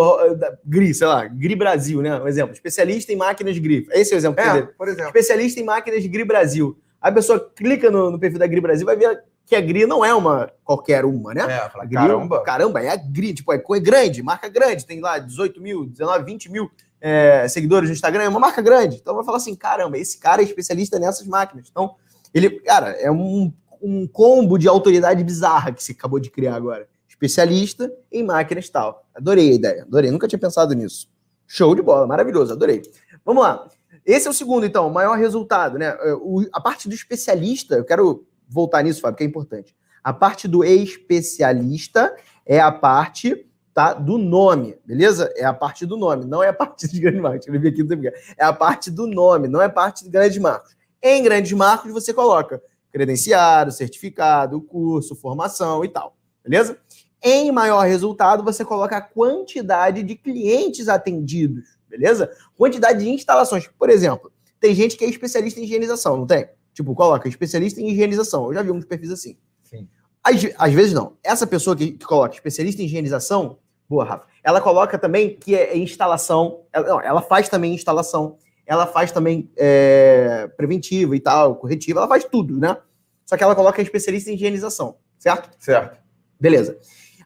GRI, sei lá, GRI Brasil, né? Um exemplo. Especialista em máquinas GRI. Esse é o exemplo. É, por exemplo. Especialista em máquinas GRI Brasil. A pessoa clica no, no perfil da Gri Brasil vai ver que a Gri não é uma qualquer uma, né? É, fala, Gri, caramba. Caramba, é a Gri, tipo, é, é grande, marca grande, tem lá 18 mil, 19, 20 mil é, seguidores no Instagram, é uma marca grande. Então vai falar assim: caramba, esse cara é especialista nessas máquinas. Então, ele, cara, é um, um combo de autoridade bizarra que você acabou de criar agora. Especialista em máquinas tal. Adorei a ideia, adorei, nunca tinha pensado nisso. Show de bola, maravilhoso, adorei. Vamos lá. Esse é o segundo, então, o maior resultado, né? É, o, a parte do especialista, eu quero voltar nisso, Fábio, que é importante. A parte do especialista é a parte tá, do nome, beleza? É a parte do nome, não é a parte de grandes marcos. Eu vi aqui, não é a parte do nome, não é a parte de grandes marcos. Em grandes marcos, você coloca credenciado, certificado, curso, formação e tal, beleza? Em maior resultado, você coloca a quantidade de clientes atendidos beleza? Quantidade de instalações. Por exemplo, tem gente que é especialista em higienização, não tem? Tipo, coloca especialista em higienização. Eu já vi uns perfis assim. Sim. Às, às vezes não. Essa pessoa que, que, coloca especialista em higienização, boa, Rafa, ela coloca também que é instalação. Ela, não, ela faz também instalação. Ela faz também é, preventiva e tal, corretiva. Ela faz tudo, né? Só que ela coloca especialista em higienização, certo? Certo. Beleza.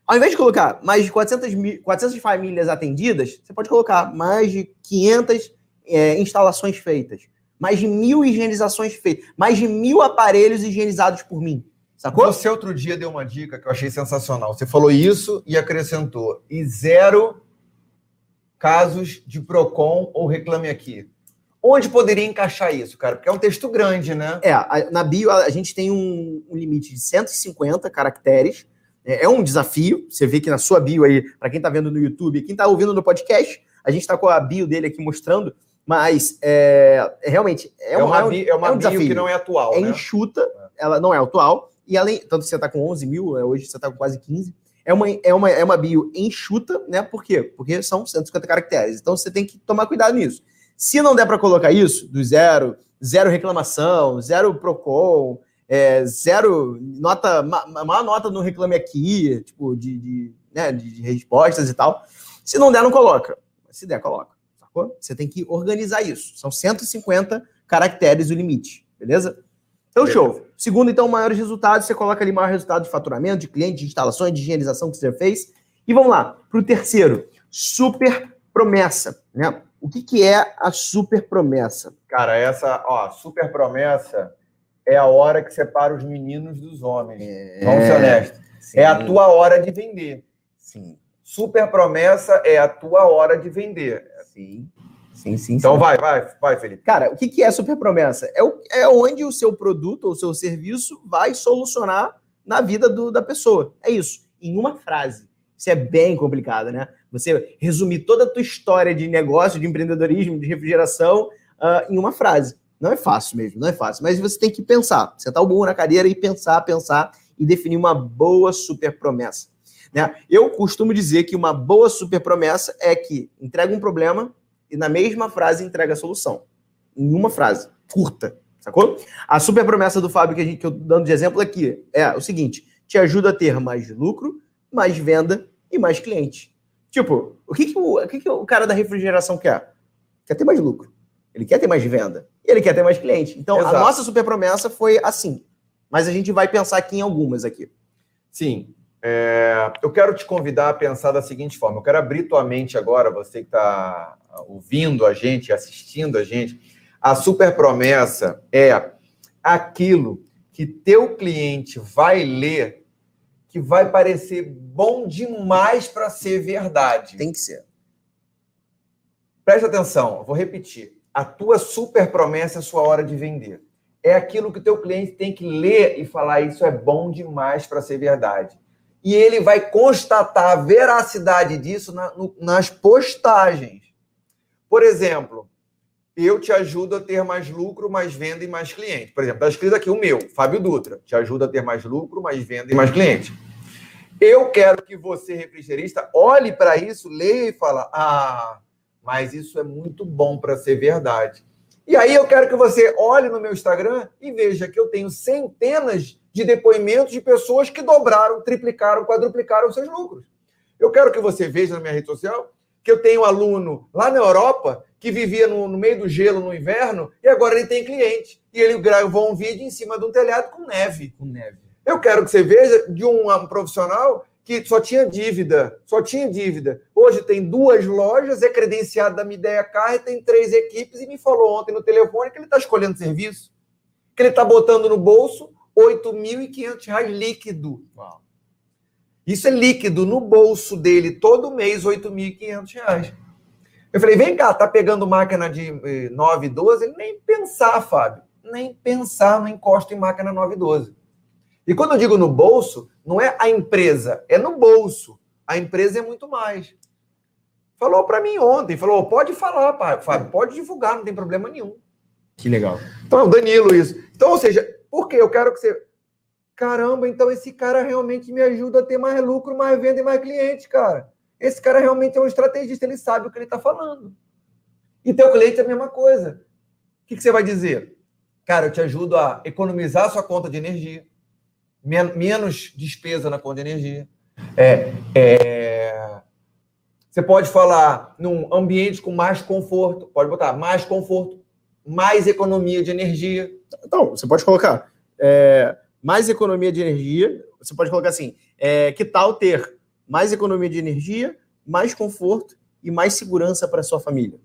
Ao invés de colocar mais de 400, mil, 400 famílias atendidas, você pode colocar mais de 500 é, instalações feitas, mais de mil higienizações feitas, mais de mil aparelhos higienizados por mim. Sacou? Você outro dia deu uma dica que eu achei sensacional. Você falou isso e acrescentou. E zero casos de PROCON ou Reclame Aqui. Onde poderia encaixar isso, cara? Porque é um texto grande, né? É, na bio a, a gente tem um, um, limite de 150 caracteres. É, é, um desafio. Você vê que na sua bio aí, para quem está vendo no YouTube, quem está ouvindo no podcast, a gente está com a bio dele aqui mostrando. Mas é, é realmente é, é uma, bio, é uma é um bio que não é atual. É né? enxuta, ela não é atual. E além, tanto que você está com 11 mil, é, hoje você está com quase 15. É uma, é, uma, é uma bio enxuta, né? Por quê? Porque são 150 caracteres. Então você tem que tomar cuidado nisso. Se não der para colocar isso, do zero, zero reclamação, zero PROCON, é, zero nota, má nota no Reclame Aqui, tipo, de, de, né, de respostas e tal. Se não der, não coloca. Se der, coloca. Sacou? Você tem que organizar isso. São 150 caracteres o limite, beleza? Então, show. Segundo, então, maiores resultados, você coloca ali maior resultado de faturamento, de cliente, de instalações, de higienização que você já fez. E vamos lá, para o terceiro, super promessa, né? O que, que é a super promessa? Cara, essa, ó, super promessa é a hora que separa os meninos dos homens. É... Vamos ser honestos. Sim. É a tua hora de vender. Sim. Super promessa é a tua hora de vender. Sim. Sim, sim. Então sim. vai, vai, vai, Felipe. Cara, o que, que é super promessa? É, o, é onde o seu produto ou o seu serviço vai solucionar na vida do, da pessoa. É isso. Em uma frase. Isso é bem complicado, né? Você resumir toda a tua história de negócio, de empreendedorismo, de refrigeração uh, em uma frase. Não é fácil mesmo, não é fácil. Mas você tem que pensar, sentar o burro na cadeira e pensar, pensar e definir uma boa super promessa. Né? Eu costumo dizer que uma boa super promessa é que entrega um problema e na mesma frase entrega a solução. Em uma frase, curta, sacou? A super promessa do Fábio que, gente, que eu dando de exemplo aqui é o seguinte: te ajuda a ter mais lucro, mais venda e mais cliente. Tipo, o que, que, o, o, que, que o cara da refrigeração quer? Quer ter mais lucro. Ele quer ter mais venda. E ele quer ter mais cliente. Então, Exato. a nossa super promessa foi assim. Mas a gente vai pensar aqui em algumas aqui. Sim. É, eu quero te convidar a pensar da seguinte forma. Eu quero abrir tua mente agora, você que está ouvindo a gente, assistindo a gente. A super promessa é aquilo que teu cliente vai ler que vai parecer bom demais para ser verdade. Tem que ser. Presta atenção, vou repetir. A tua super promessa é sua hora de vender. É aquilo que o teu cliente tem que ler e falar isso é bom demais para ser verdade. E ele vai constatar a veracidade disso na, no, nas postagens. Por exemplo, eu te ajudo a ter mais lucro, mais venda e mais cliente. Por exemplo, está escrito aqui o meu, Fábio Dutra, te ajuda a ter mais lucro, mais venda e mais cliente. Eu quero que você, refrigerista, olhe para isso, leia e fala: "Ah, mas isso é muito bom para ser verdade". E aí eu quero que você olhe no meu Instagram e veja que eu tenho centenas de depoimentos de pessoas que dobraram, triplicaram, quadruplicaram seus lucros. Eu quero que você veja na minha rede social que eu tenho um aluno lá na Europa que vivia no, no, meio do gelo no inverno e agora ele tem cliente. E ele gravou um vídeo em cima de um telhado com neve. Com neve. Eu quero que você veja de um, um profissional que só tinha dívida, só tinha dívida. Hoje tem duas lojas, é credenciado da Mideia Car, tem três equipes e me falou ontem no telefone que ele está escolhendo serviço, que ele está botando no bolso R$ 8.500 líquido. Uau. Isso é líquido no bolso dele todo mês, R$ 8.500. Eu falei, vem cá, tá pegando máquina de 912? Eh, ele nem pensar, Fábio. Nem pensar, não encosta em máquina 912. E quando eu digo no bolso, não é a empresa, é no bolso. A empresa é muito mais. Falou para mim ontem, falou, pode falar, Fábio, pode divulgar, não tem problema nenhum. Que legal. Então, Danilo isso. Então, ou seja, por quê? Eu quero que você Caramba, então esse cara realmente me ajuda a ter mais lucro, mais venda e mais cliente, cara. Esse cara realmente é um estrategista, ele sabe o que ele está falando. E teu cliente é a mesma coisa. O que, que você vai dizer? Cara, eu te ajudo a economizar a sua conta de energia, men menos despesa na conta de energia. É, é... Você pode falar num ambiente com mais conforto, pode botar mais conforto, mais economia de energia. Então, você pode colocar é, mais economia de energia. Você pode colocar assim: é, que tal ter mais economia de energia, mais conforto e mais segurança para sua família?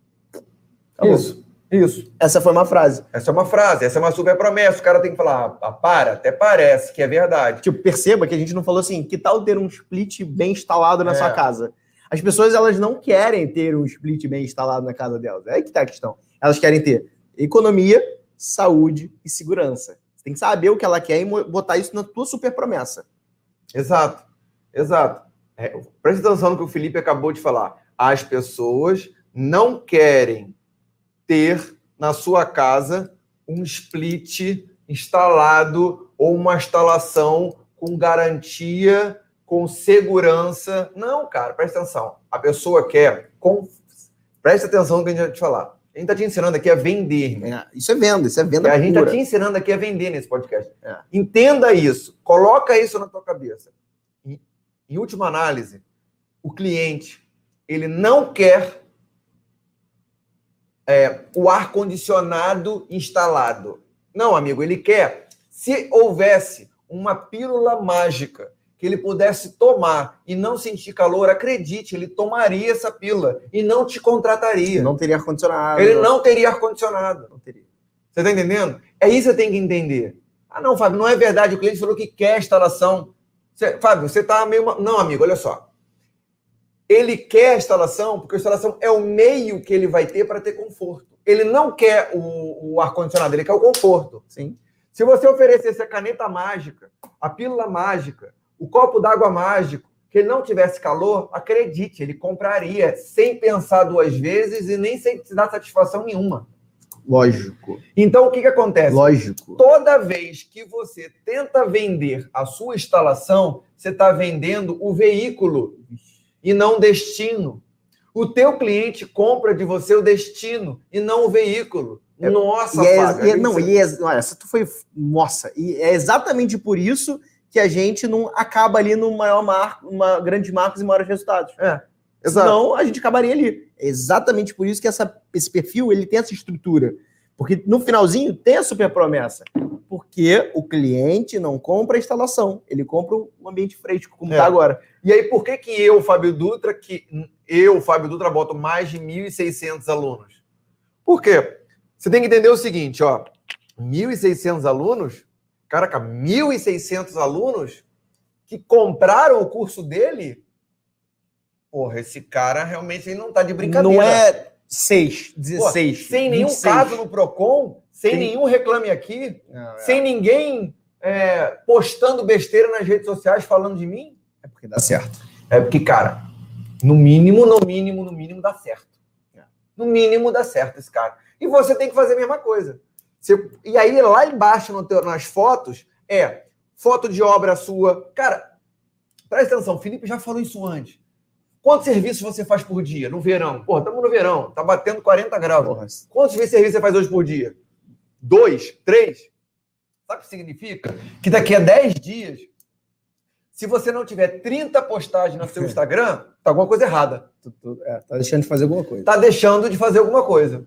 Tá isso. Isso. Essa foi uma frase. Essa é uma frase, essa é uma super promessa. O cara tem que falar, ah, para, até parece que é verdade. Tipo, perceba que a gente não falou assim, que tal ter um split bem instalado na é. sua casa? As pessoas elas não querem ter um split bem instalado na casa delas. É aí que está a questão. Elas querem ter economia, saúde e segurança. Você tem que saber o que ela quer e botar isso na tua super promessa. Exato, exato. É, presta atenção no que o Felipe acabou de falar. As pessoas não querem ter na sua casa um split instalado ou uma instalação com garantia, com segurança. Não, cara, presta atenção. A pessoa quer. Com... Presta atenção no que a gente vai te falar. A gente está te ensinando aqui a vender. É, isso é venda, isso é venda. a gente está te ensinando aqui a vender nesse podcast. É. Entenda isso, coloca isso na tua cabeça. Em, em última análise, o cliente ele não quer é, o ar condicionado instalado. Não, amigo, ele quer. Se houvesse uma pílula mágica que ele pudesse tomar e não sentir calor, acredite, ele tomaria essa pílula e não te contrataria. Não teria ar-condicionado. Ele não teria ar-condicionado. Não teria. Você está entendendo? É isso que você tem que entender. Ah, não, Fábio, não é verdade. O cliente falou que quer instalação. Você, Fábio, você está meio. Não, amigo, olha só. Ele quer a instalação porque a instalação é o meio que ele vai ter para ter conforto. Ele não quer o, o ar-condicionado, ele quer o conforto. Sim. Se você oferecesse a caneta mágica, a pílula mágica, o copo d'água mágico, que ele não tivesse calor, acredite, ele compraria sem pensar duas vezes e nem sem te dar satisfação nenhuma. Lógico. Então, o que, que acontece? Lógico. Toda vez que você tenta vender a sua instalação, você está vendendo o veículo e não destino. O teu cliente compra de você o destino e não o veículo. É, nossa, e é, e é, não, e é, olha, essa tu foi, nossa, e é exatamente por isso que a gente não acaba ali no maior marco, uma grande marcos e maiores resultados. É. Exato. Senão a gente acabaria ali. É exatamente por isso que essa, esse perfil ele tem essa estrutura. Porque no finalzinho tem a super promessa. Porque o cliente não compra a instalação, ele compra o ambiente fresco, como está é. agora. E aí, por que, que eu, Fábio Dutra, que eu, Fábio Dutra, boto mais de 1.600 alunos? Por quê? Você tem que entender o seguinte, ó. 1.600 alunos Caraca, 1.600 alunos que compraram o curso dele? Porra, esse cara realmente não está de brincadeira. Não é 6, 16. Pô, sem nenhum 26. caso no PROCON, sem nenhum reclame aqui, não, é. sem ninguém é, postando besteira nas redes sociais falando de mim. É porque dá certo. É porque, cara, no mínimo, no mínimo, no mínimo dá certo. É. No mínimo dá certo esse cara. E você tem que fazer a mesma coisa. Você, e aí, lá embaixo no teu, nas fotos, é foto de obra sua. Cara, presta atenção, o Felipe já falou isso antes. Quantos serviços você faz por dia no verão? Pô, estamos no verão, tá batendo 40 graus. Porra. Quantos serviços você faz hoje por dia? Dois? Três? Sabe o que significa? Que daqui a 10 dias, se você não tiver 30 postagens no seu Instagram, tá alguma coisa errada. É, tá deixando de fazer alguma coisa. Tá deixando de fazer alguma coisa.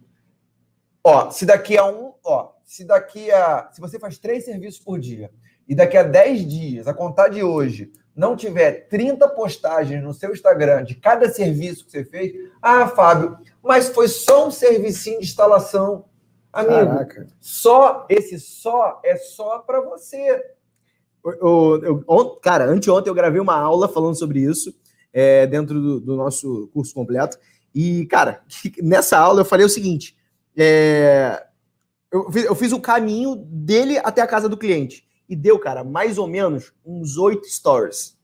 Ó, se daqui a um, ó, se daqui a. Se você faz três serviços por dia e daqui a 10 dias, a contar de hoje, não tiver 30 postagens no seu Instagram de cada serviço que você fez, ah, Fábio, mas foi só um servicinho de instalação. Amigo, Caraca. só esse só é só para você. Eu, eu, eu, cara, anteontem eu gravei uma aula falando sobre isso é, dentro do, do, nosso curso completo. E, cara, nessa aula eu falei o seguinte: é, eu, fiz, eu fiz o caminho dele até a casa do cliente. E deu, cara, mais ou menos uns oito stories.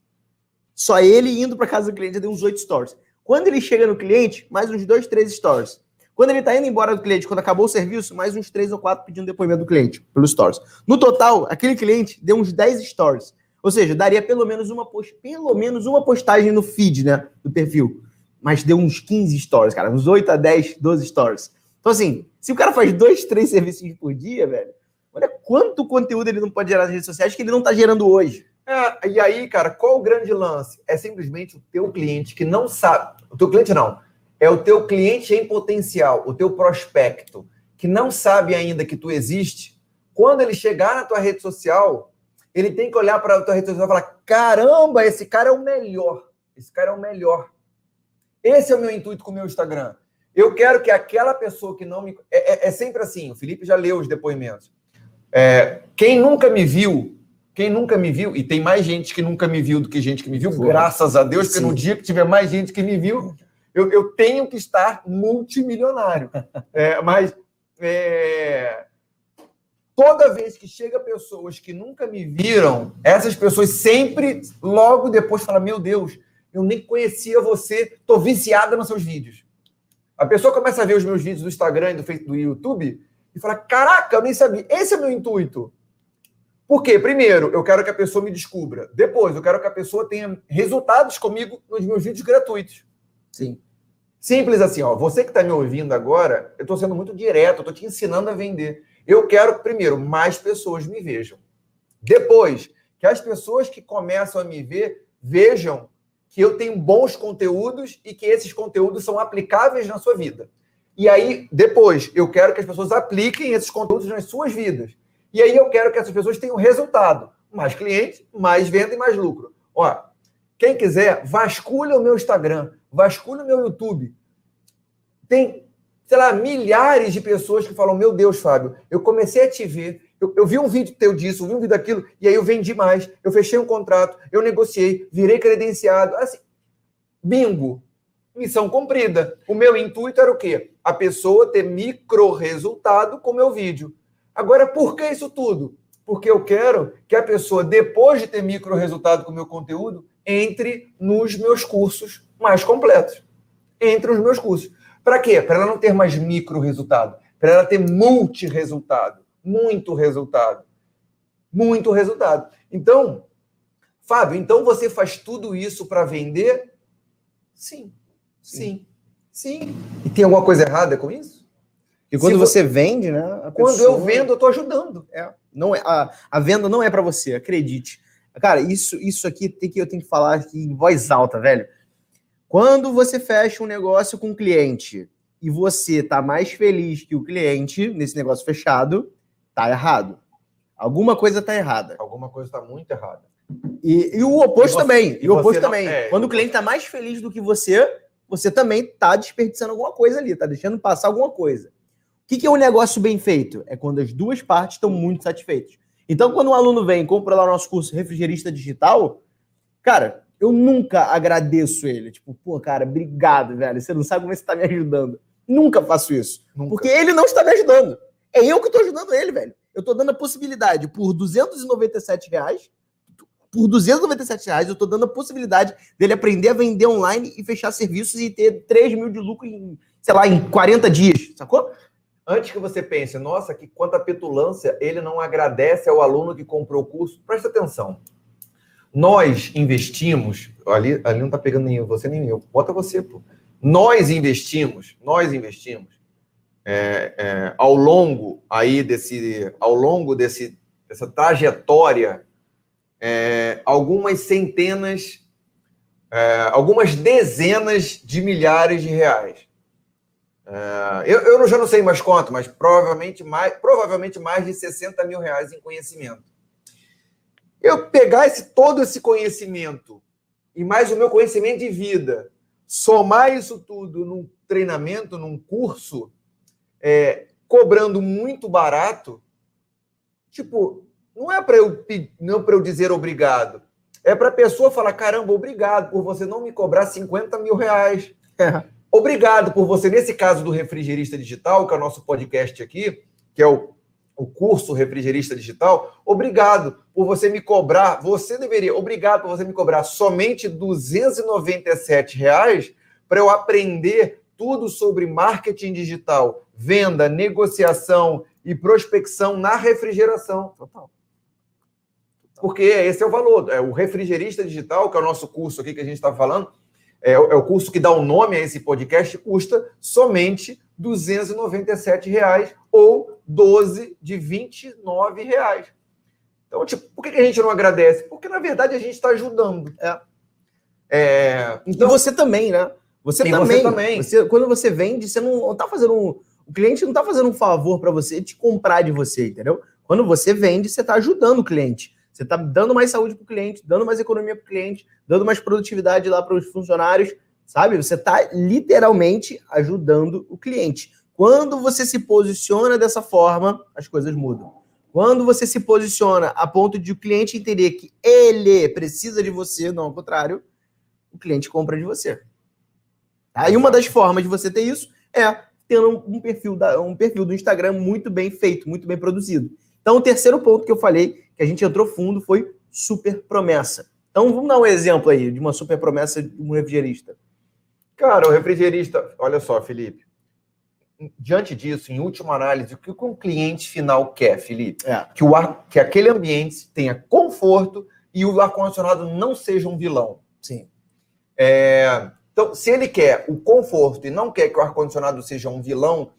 Só ele indo para casa do cliente deu uns oito stories. Quando ele chega no cliente, mais uns dois, três stories. Quando ele está indo embora do cliente, quando acabou o serviço, mais uns três ou quatro pedindo depoimento do cliente, pelos stories. No total, aquele cliente deu uns 10 stories. Ou seja, daria pelo menos uma post, pelo menos uma postagem no feed, né, do perfil. Mas deu uns 15 stories, cara, uns 8 a 10, 12 stories. Então, assim, se o cara faz dois, três serviços por dia, velho, olha quanto conteúdo ele não pode gerar nas redes sociais que ele não está gerando hoje. É, e aí, cara, qual o grande lance? É simplesmente o teu cliente que não sabe. O teu cliente não. É o teu cliente em potencial, o teu prospecto, que não sabe ainda que tu existe. Quando ele chegar na tua rede social, ele tem que olhar para a tua rede social e falar: caramba, esse cara é o melhor. Esse cara é o melhor. Esse é o meu intuito com o meu Instagram. Eu quero que aquela pessoa que não me. É, é, é sempre assim, o Felipe já leu os depoimentos. É, quem nunca me viu Quem nunca me viu, e tem mais gente que nunca me viu do que gente que me viu, graças a Deus, porque Sim. no dia que tiver mais gente que me viu, eu, eu tenho que estar multimilionário. É, mas é, toda vez que chega pessoas que nunca me viram, essas pessoas sempre, logo depois, falam: Meu Deus, eu nem conhecia você, tô viciada nos seus vídeos. A pessoa começa a ver os meus vídeos do Instagram e do, do YouTube e fala: Caraca, eu nem sabia. Esse é o meu intuito. Por quê? Primeiro, eu quero que a pessoa me descubra. Depois, eu quero que a pessoa tenha resultados comigo nos meus vídeos gratuitos. Sim. Simples assim, ó. Você que está me ouvindo agora, eu estou sendo muito direto, eu estou te ensinando a vender. Eu quero, primeiro, mais pessoas me vejam. Depois, que as pessoas que começam a me ver vejam que eu tenho bons conteúdos e que esses conteúdos são aplicáveis na sua vida. E aí, depois, eu quero que as pessoas apliquem esses conteúdos nas suas vidas. E aí eu quero que essas pessoas tenham resultado. Mais clientes, mais venda e mais lucro. Ó, quem quiser, vasculha o meu Instagram, vasculha o meu YouTube. Tem, sei lá, milhares de pessoas que falam: Meu Deus, Fábio, eu comecei a te ver, eu, eu, vi um vídeo teu disso, eu vi um vídeo daquilo, e aí eu vendi mais, eu fechei um contrato, eu negociei, virei credenciado. Assim, bingo. Missão cumprida. O meu intuito era o quê? A pessoa ter micro resultado com meu vídeo. Agora, por que isso tudo? Porque eu quero que a pessoa, depois de ter micro resultado com meu conteúdo, entre nos meus cursos mais completos. Entre os meus cursos. Para quê? Para ela não ter mais micro resultado. Para ela ter multi resultado. Muito resultado. Muito resultado. Então, Fábio, então você faz tudo isso para vender? Sim. Sim. Sim. E tem alguma coisa errada com isso? E quando você vende, né? Quando pessoa... eu vendo, eu estou ajudando. É, não é, a, a venda não é para você, acredite. Cara, isso, isso aqui tem que eu tenho que falar aqui em voz alta, velho. Quando você fecha um negócio com um cliente e você tá mais feliz que o cliente nesse negócio fechado, tá errado. Alguma coisa tá errada. Alguma coisa tá muito errada. E, e o oposto e você, também. E, o oposto não, também. É, Quando o cliente tá mais feliz do que você, você também tá desperdiçando alguma coisa ali, tá deixando passar alguma coisa. O que, que é um negócio bem feito? É quando as duas partes estão muito satisfeitas. Então, quando um aluno vem e compra lá o nosso curso Refrigerista Digital, cara, eu nunca agradeço ele. Tipo, pô, cara, obrigado, velho. Você não sabe como você está me ajudando. Nunca faço isso. Nunca. Porque ele não está me ajudando. É eu que estou ajudando ele, velho. Eu estou dando a possibilidade por 297 reais. Por 297 reais, eu estou dando a possibilidade dele aprender a vender online e fechar serviços e ter 3 mil de lucro em, sei lá, em 40 dias, sacou? Antes que você pense, nossa, que quanta petulância, ele não agradece ao aluno que comprou o curso. Presta atenção. Nós investimos, ali, ali não está pegando nem você nem eu, bota você, pô. Nós investimos, nós investimos é, é, ao longo aí desse, ao longo desse, dessa trajetória, é, algumas centenas, é, algumas dezenas de milhares de reais. Uh, eu, eu já não sei mais quanto, mas provavelmente mais, provavelmente mais de 60 mil reais em conhecimento. Eu pegar esse, todo esse conhecimento e mais o meu conhecimento de vida, somar isso tudo num treinamento, num curso, é, cobrando muito barato, tipo, não é para eu, não para eu dizer obrigado. É para a pessoa falar: caramba, obrigado por você não me cobrar 50 mil reais. É. Obrigado por você, nesse caso do Refrigerista Digital, que é o nosso podcast aqui, que é o, o curso Refrigerista Digital, obrigado por você me cobrar, você deveria, obrigado por você me cobrar somente 297 reais para eu aprender tudo sobre marketing digital, venda, negociação e prospecção na refrigeração. Total. Porque esse é o valor. É o refrigerista digital, que é o nosso curso aqui que a gente está falando, é, é, o curso que dá o nome a esse podcast, custa somente 297 reais ou 12 de 29 reais. Então, tipo, por que a gente não agradece? Porque, na verdade, a gente está ajudando. É. É, então, e você também, né? Você também. Você também. Você, quando você vende, você não está fazendo um. O cliente não está fazendo um favor para você de comprar de você, entendeu? Quando você vende, você está ajudando o cliente. Você está dando mais saúde para o cliente, dando mais economia para o cliente, dando mais produtividade lá para os funcionários, sabe? Você está literalmente ajudando o cliente. Quando você se posiciona dessa forma, as coisas mudam. Quando você se posiciona a ponto de o cliente entender que ele precisa de você, não ao contrário, o cliente compra de você. Tá? E uma das formas de você ter isso é tendo um perfil, da, um perfil do Instagram muito bem feito, muito bem produzido. Então, o terceiro ponto que eu falei, que a gente entrou fundo, foi super promessa. Então, vamos dar um exemplo aí de uma super promessa de um refrigerista. Cara, o refrigerista, olha só, Felipe. Diante disso, em última análise, o que o cliente final quer, Felipe? É. Que, o ar, que aquele ambiente tenha conforto e o ar-condicionado não seja um vilão. Sim. É, então, se ele quer o conforto e não quer que o ar-condicionado seja um vilão,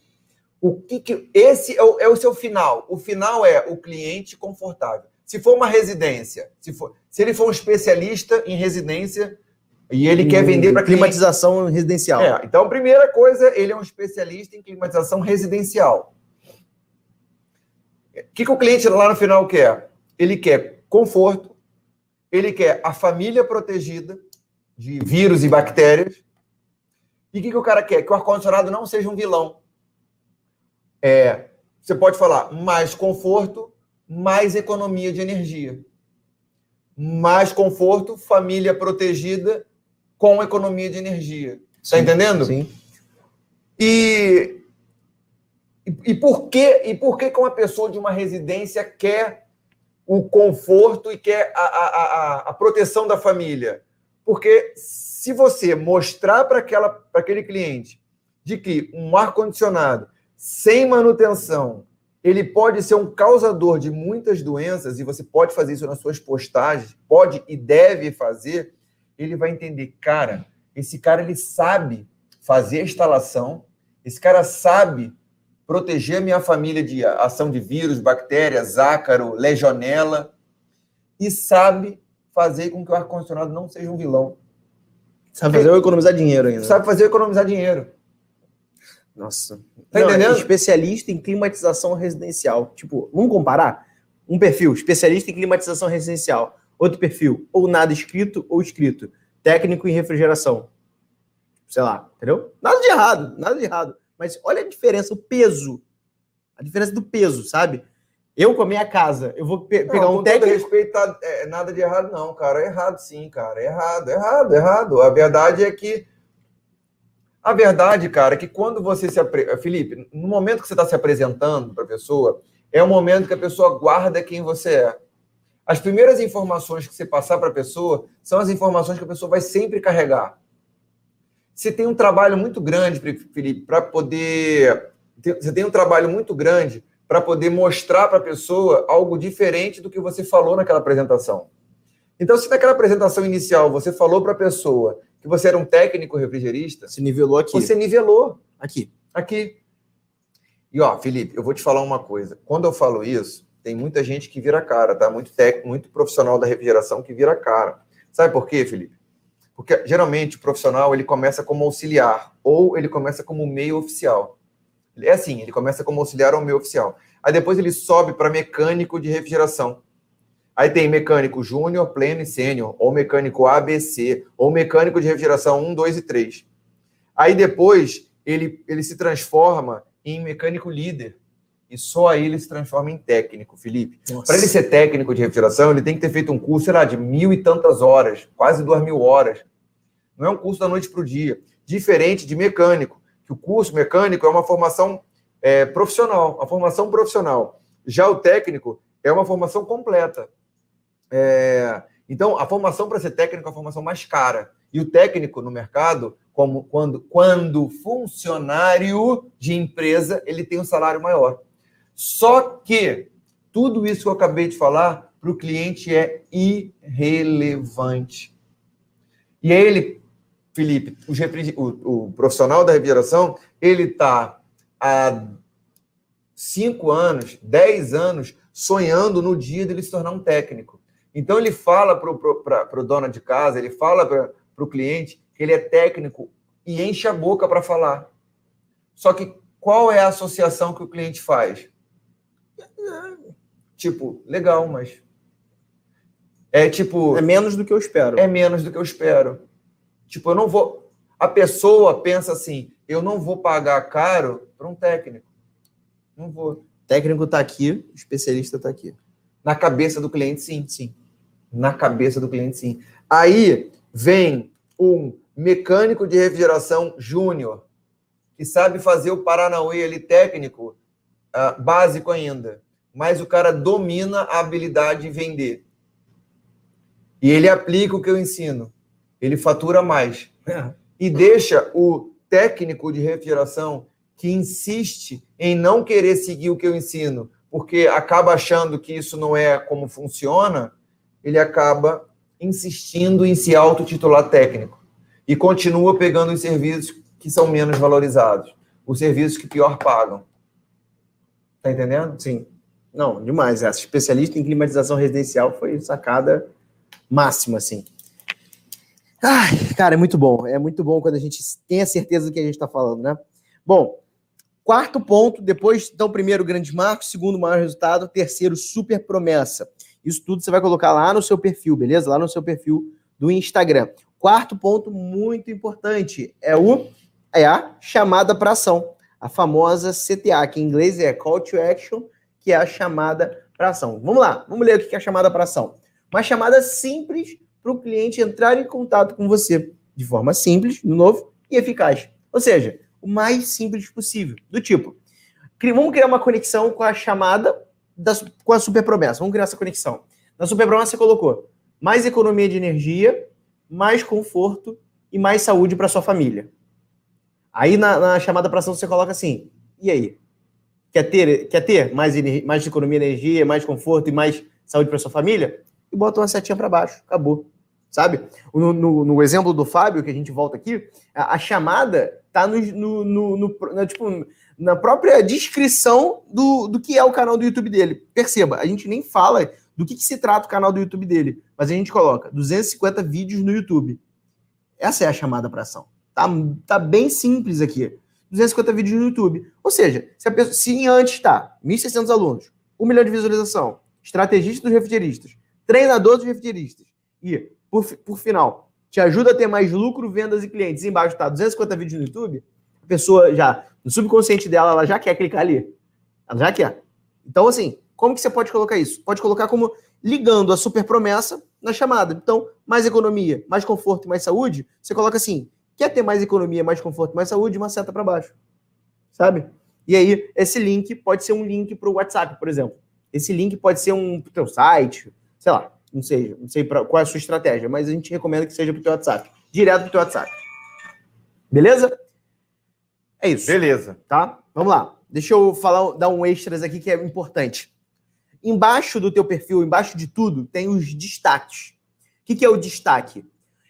o que, que esse é o, é o, seu final. O final é o cliente confortável. Se for uma residência, se, for, se ele for um especialista em residência e ele quer vender para climatização residencial. É, então, a primeira coisa, ele é um especialista em climatização residencial. O que, que o cliente lá no final quer? Ele quer conforto, ele quer a família protegida, de vírus e bactérias. E o que, que o cara quer? Que o ar-condicionado não seja um vilão. É, você pode falar mais conforto, mais economia de energia. Mais conforto, família protegida com economia de energia. Está entendendo? Sim. E, e, e, por que e por que, que uma pessoa de uma residência quer o conforto e quer a, a, a, a proteção da família? Porque se você mostrar para aquele cliente de que um ar-condicionado sem manutenção ele pode ser um causador de muitas doenças, e você pode fazer isso nas suas postagens, pode e deve fazer, ele vai entender, cara, esse cara ele sabe fazer a instalação, esse cara sabe proteger a minha família de ação de vírus, bactérias, ácaro, legionela, e sabe fazer com que o ar-condicionado não seja um vilão. Sabe fazer eu economizar dinheiro ainda. Sabe fazer eu economizar dinheiro. Nossa. Tá não, entendendo? Especialista em climatização residencial. Tipo, vamos comparar? Um perfil, especialista em climatização residencial. Outro perfil, ou nada escrito ou escrito. Técnico em refrigeração. Sei lá, entendeu? Nada de errado, nada de errado. Mas olha a diferença, o peso. A diferença do peso, sabe? Eu com a minha casa, eu vou pe pegar não, um técnico. Não, respeito, tá, é, nada de errado, não, cara. É errado, sim, cara. É errado, é errado, é errado. A verdade é que. A verdade, cara, é que quando você se. Apre... Felipe, no momento que você está se apresentando para a pessoa, é o momento que a pessoa guarda quem você é. As primeiras informações que você passar para a pessoa são as informações que a pessoa vai sempre carregar. Você tem um trabalho muito grande, Felipe, para poder. Você tem um trabalho muito grande para poder mostrar para a pessoa algo diferente do que você falou naquela apresentação. Então, se naquela apresentação inicial você falou para a pessoa que você era um técnico refrigerista, se nivelou aqui. Você nivelou aqui. Aqui. E ó, Felipe, eu vou te falar uma coisa. Quando eu falo isso, tem muita gente que vira cara, tá? Muito técnico, muito profissional da refrigeração que vira cara. Sabe por quê, Felipe? Porque geralmente o profissional ele começa como auxiliar ou ele começa como meio oficial. É assim, ele começa como auxiliar ao meu oficial. Aí depois ele sobe para mecânico de refrigeração. Aí tem mecânico júnior, pleno e sênior, ou mecânico ABC, ou mecânico de refrigeração 1, 2 e 3. Aí depois ele, ele se transforma em mecânico líder. E só aí ele se transforma em técnico, Felipe. Para ele ser técnico de refrigeração, ele tem que ter feito um curso, sei lá, de mil e tantas horas, quase duas mil horas. Não é um curso da noite para o dia. Diferente de mecânico que o curso mecânico é uma formação é, profissional, a formação profissional. Já o técnico é uma formação completa. É, então, a formação para ser técnico é a formação mais cara. E o técnico no mercado, como quando, quando funcionário de empresa, ele tem um salário maior. Só que tudo isso que eu acabei de falar para o cliente é irrelevante. E ele Felipe, o, o profissional da refrigeração, ele está há cinco anos, dez anos, sonhando no dia dele se tornar um técnico. Então, ele fala para o dono de casa, ele fala para o cliente que ele é técnico e enche a boca para falar. Só que qual é a associação que o cliente faz? Tipo, legal, mas. É tipo. É menos do que eu espero. É menos do que eu espero. Tipo, eu não vou. A pessoa pensa assim: eu não vou pagar caro para um técnico. Não vou. técnico está aqui, o especialista está aqui. Na cabeça do cliente, sim, sim. Na cabeça do cliente, sim. Aí vem um mecânico de refrigeração júnior, que sabe fazer o Paranauê ali técnico, uh, básico ainda, mas o cara domina a habilidade de vender. E ele aplica o que eu ensino. Ele fatura mais. E deixa o técnico de refrigeração que insiste em não querer seguir o que eu ensino, porque acaba achando que isso não é como funciona, ele acaba insistindo em se autotitular técnico e continua pegando os serviços que são menos valorizados, os serviços que pior pagam. Tá entendendo? Sim. Não, demais. Essa especialista em climatização residencial foi sacada máxima, assim. Ai, cara, é muito bom. É muito bom quando a gente tem a certeza do que a gente está falando, né? Bom, quarto ponto, depois, então, primeiro, grande marco, segundo, maior resultado, terceiro, super promessa. Isso tudo você vai colocar lá no seu perfil, beleza? Lá no seu perfil do Instagram. Quarto ponto muito importante é o é a chamada para ação, a famosa CTA, que em inglês é Call to Action, que é a chamada para ação. Vamos lá, vamos ler o que é a chamada para ação. Uma chamada simples para o cliente entrar em contato com você de forma simples, de novo, e eficaz. Ou seja, o mais simples possível. Do tipo, vamos criar uma conexão com a chamada da, com a super promessa. Vamos criar essa conexão. Na super promessa você colocou mais economia de energia, mais conforto e mais saúde para sua família. Aí na, na chamada para ação você coloca assim: e aí? Quer ter, quer ter mais, mais economia de energia, mais conforto e mais saúde para sua família? E bota uma setinha para baixo. Acabou. Sabe? No, no, no, exemplo do Fábio, que a gente volta aqui, a, a chamada tá no, no, no, no, tipo, na própria descrição do, do que é o canal do YouTube dele. Perceba, a gente nem fala do que, que se trata o canal do YouTube dele, mas a gente coloca 250 vídeos no YouTube. Essa é a chamada para ação. Tá, tá bem simples aqui. 250 vídeos no YouTube. Ou seja, se, pessoa, se antes está 1.600 alunos, 1 milhão de visualização, estrategista dos refrigeristas, treinador dos refrigeristas, e, por, por final, te ajuda a ter mais lucro, vendas e clientes, embaixo está 250 vídeos no YouTube, a pessoa já, no subconsciente dela, ela já quer clicar ali. Ela já quer. Então, assim, como que você pode colocar isso? Pode colocar como ligando a super promessa na chamada. Então, mais economia, mais conforto e mais saúde, você coloca assim, quer ter mais economia, mais conforto, mais saúde, uma seta para baixo. Sabe? E aí, esse link pode ser um link para o WhatsApp, por exemplo. Esse link pode ser um o teu site, sei lá, não sei, não sei pra, qual é a sua estratégia, mas a gente recomenda que seja para o teu WhatsApp. Direto para o teu WhatsApp. Beleza? É isso. Beleza. Tá? Vamos lá. Deixa eu falar, dar um extras aqui que é importante. Embaixo do teu perfil, embaixo de tudo, tem os destaques. O que, que é o destaque?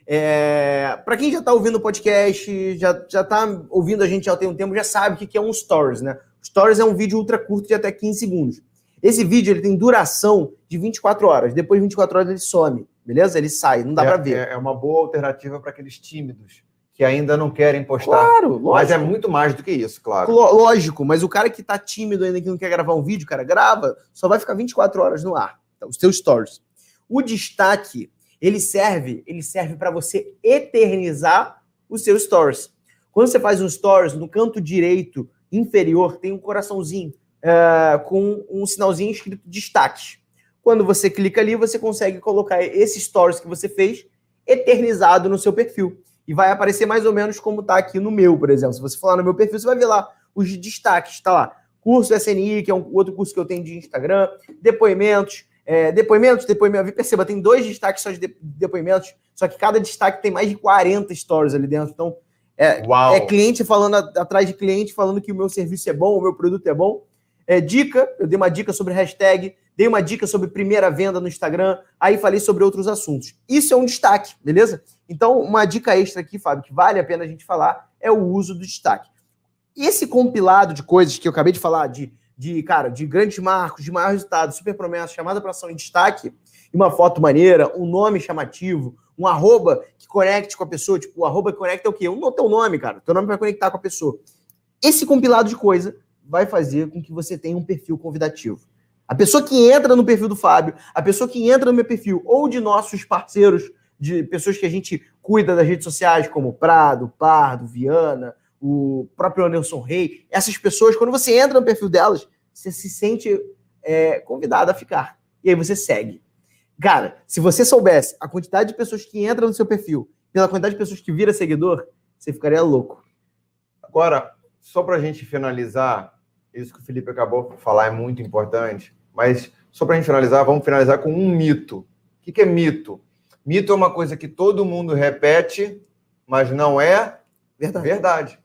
É, para quem já está ouvindo o podcast, já, já tá ouvindo a gente já tem um tempo, já sabe o que, que é um Stories, né? Stories é um vídeo ultra curto de até 15 segundos. Esse vídeo ele tem duração de 24 horas. Depois de 24 horas ele some, beleza? Ele sai, não dá é, para ver. É, é uma boa alternativa para aqueles tímidos que ainda não querem postar. Claro, lógico. Mas é muito mais do que isso, claro. Lógico, mas o cara que tá tímido ainda, que não quer gravar um vídeo, cara, grava, só vai ficar 24 horas no ar. Então, os seus stories. O destaque, ele serve, ele serve para você eternizar os seus stories. Quando você faz um stories, no canto direito inferior tem um coraçãozinho uh, com um sinalzinho escrito destaque. Quando você clica ali, você consegue colocar esse stories que você fez eternizado no seu perfil e vai aparecer mais ou menos como está aqui no meu, por exemplo. Se você falar no meu perfil, você vai ver lá os destaques, está lá. Curso SNI, que é um outro curso que eu tenho de Instagram, depoimentos, é, depoimentos, depoimentos. Perceba, tem dois destaques só de depoimentos, só que cada destaque tem mais de 40 stories ali dentro. Então, é, é cliente falando atrás de cliente, falando que o meu serviço é bom, o meu produto é bom. É, dica, eu dei uma dica sobre hashtag, dei uma dica sobre primeira venda no Instagram, aí falei sobre outros assuntos. Isso é um destaque, beleza? Então, uma dica extra aqui, Fábio, que vale a pena a gente falar, é o uso do destaque. Esse compilado de coisas que eu acabei de falar, de, de cara, de grandes marcos, de maior resultado, super promessa, chamada para ação em destaque, uma foto maneira, um nome chamativo, um arroba que conecte com a pessoa, tipo, o arroba que conecta é o quê? Um teu nome, cara. Teu nome vai conectar com a pessoa. Esse compilado de coisa vai fazer com que você tenha um perfil convidativo. A pessoa que entra no perfil do Fábio, a pessoa que entra no meu perfil, ou de nossos parceiros de pessoas que a gente cuida das redes sociais, como Prado, Pardo, Viana, o próprio Nelson Rey. Essas pessoas, quando você entra no perfil delas, você se sente é, convidado a ficar. E aí você segue. Cara, se você soubesse a quantidade de pessoas que entram no seu perfil, pela quantidade de pessoas que vira seguidor, você ficaria louco. Agora, só para a gente finalizar, isso que o Felipe acabou de falar é muito importante, mas só para a gente finalizar, vamos finalizar com um mito. O que, que é mito? Mito é uma coisa que todo mundo repete, mas não é verdade. verdade.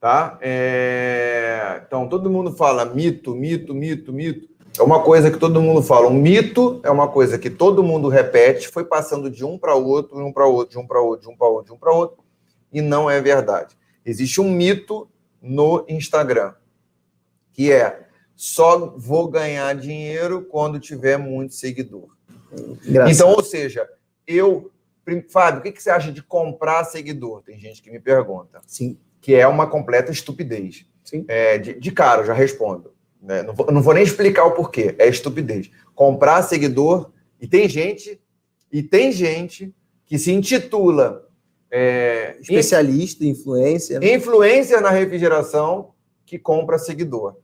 Tá? É... Então, todo mundo fala mito, mito, mito, mito. É uma coisa que todo mundo fala. Um mito é uma coisa que todo mundo repete, foi passando de um para outro, de um para outro, de um para outro, de um para outro, de um para outro, e não é verdade. Existe um mito no Instagram, que é só vou ganhar dinheiro quando tiver muito seguidor. Então, ou seja, eu. Fábio, o que você acha de comprar seguidor? Tem gente que me pergunta. Sim. Que é uma completa estupidez. Sim. É, de, de cara, eu já respondo. Né? Não, vou, não vou nem explicar o porquê. É estupidez. Comprar seguidor. E tem gente, e tem gente que se intitula é, especialista, influência. Né? Influência na refrigeração que compra seguidor.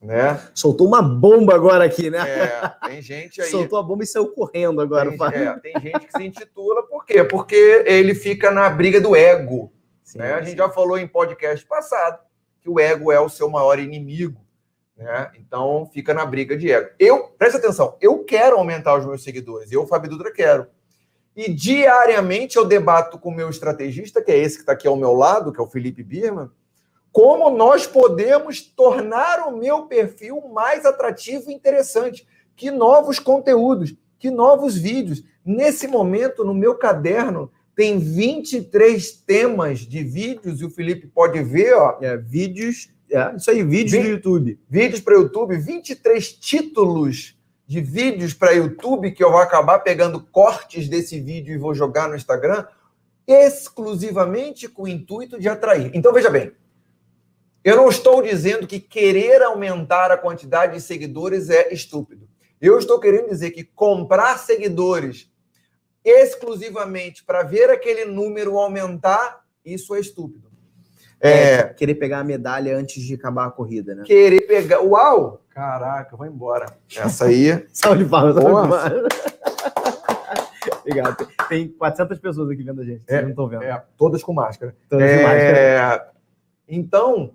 Né? Soltou uma bomba agora aqui, né? É, tem gente aí. Soltou a bomba e saiu correndo agora. Tem, é, tem gente que se intitula, por quê? Porque ele fica na briga do ego. Sim, né? A gente já falou em podcast passado que o ego é o seu maior inimigo. Né? Então fica na briga de ego. Eu, presta atenção, eu quero aumentar os meus seguidores, eu, Fábio Dutra, quero. E diariamente eu debato com o meu estrategista, que é esse que está aqui ao meu lado, que é o Felipe Birman, como nós podemos tornar o meu perfil mais atrativo e interessante. Que novos conteúdos, que novos vídeos. Nesse momento, no meu caderno, tem 23 temas de vídeos, e o Felipe pode ver, ó. É, vídeos é, isso aí, vídeos Vi, do YouTube. Vídeos para YouTube, 23 títulos de vídeos para YouTube que eu vou acabar pegando cortes desse vídeo e vou jogar no Instagram, exclusivamente com o intuito de atrair. Então veja bem, eu não estou dizendo que querer aumentar a quantidade de seguidores é estúpido. Eu estou querendo dizer que comprar seguidores exclusivamente para ver aquele número aumentar, isso é estúpido. É, é, querer pegar a medalha antes de acabar a corrida, né? Querer pegar. Uau! Caraca, vou embora. Essa aí. salve de palmas. Obrigado. Tem 400 pessoas aqui vendo a gente. É, não estão vendo. É, todas com máscara. Todas é, com máscara. Então,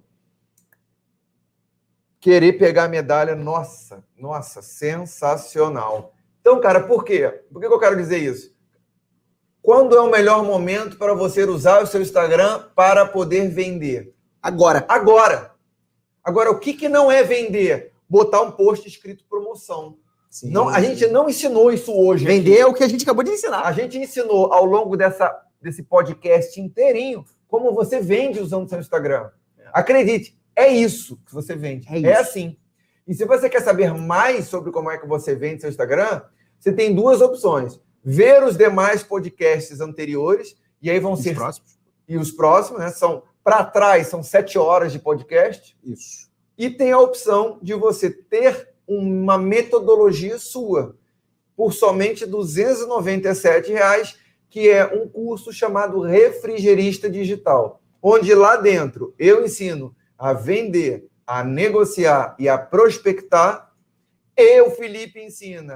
querer pegar a medalha, nossa, nossa, sensacional. Então, cara, por quê? Por que eu quero dizer isso? Quando é o melhor momento para você usar o seu Instagram para poder vender? Agora. Agora. Agora, o que, que não é vender? Botar um post escrito promoção. Sim, não, a gente não ensinou isso hoje. Vender aqui. é o que a gente acabou de ensinar. A gente ensinou ao longo dessa, desse podcast inteirinho como você vende usando o seu Instagram. É. Acredite, é isso que você vende. É, é, assim. E se você quer saber mais sobre como é que você vende seu Instagram, você tem duas opções ver os demais podcasts anteriores, e aí vão os ser. Próximos. E os próximos, né? São para trás, são sete horas de podcast. Isso. E tem a opção de você ter uma metodologia sua por somente 297 reais, que é um curso chamado Refrigerista Digital, onde lá dentro eu ensino a vender, a negociar e a prospectar. E o Felipe ensina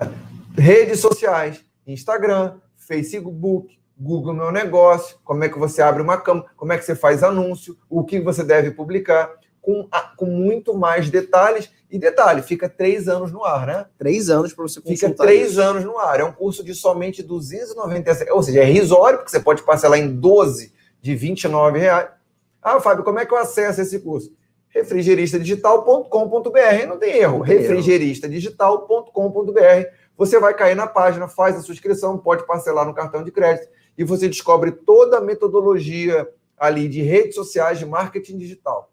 redes sociais, Instagram, Facebook, Google Meu Negócio, como é que você abre uma câmera, como é que você faz anúncio, o que você deve publicar, com, com muito mais detalhes. E detalhe, fica três anos no ar, né? Três anos para você consultar. Fica três isso. anos no ar. É um curso de somente 297, ou seja, é risório, porque você pode parcelar em 12 de 29 reais. Ah, Fábio, como é que eu acesso esse curso? refrigeristadigital.com.br. Não tem erro. refrigeristadigital.com.br você vai cair na página, faz a sua inscrição, pode parcelar no cartão de crédito e você descobre toda a metodologia ali de redes sociais, de marketing digital,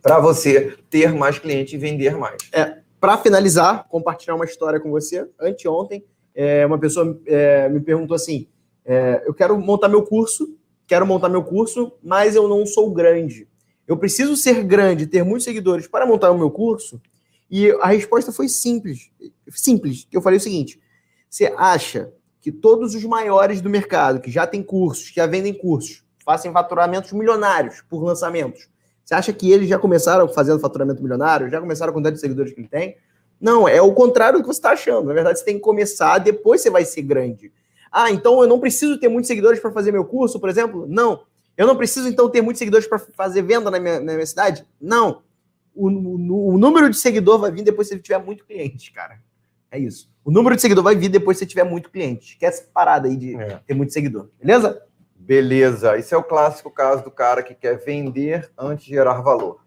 para você ter mais cliente e vender mais. É, para finalizar, compartilhar uma história com você. Anteontem, é, uma pessoa é, me perguntou assim: é, eu quero montar meu curso, quero montar meu curso, mas eu não sou grande. Eu preciso ser grande, ter muitos seguidores para montar o meu curso? E a resposta foi simples. Simples. Eu falei o seguinte: você acha que todos os maiores do mercado, que já têm cursos, que já vendem cursos, fazem faturamentos milionários por lançamentos, Você acha que eles já começaram fazendo faturamento milionário? Já começaram a quantidade de seguidores que ele tem? Não, é o contrário do que você está achando. Na verdade, você tem que começar, depois você vai ser grande. Ah, então eu não preciso ter muitos seguidores para fazer meu curso, por exemplo? Não. Eu não preciso, então, ter muitos seguidores para fazer venda na minha, na minha cidade? Não. O, o, o, número de seguidor vai vir depois se tiver muito cliente, cara. É isso. O número de seguidor vai vir depois se tiver muito cliente. Quer essa parada aí de é. ter muito seguidor. Beleza? Beleza. Esse é o clássico caso do cara que quer vender antes de gerar valor.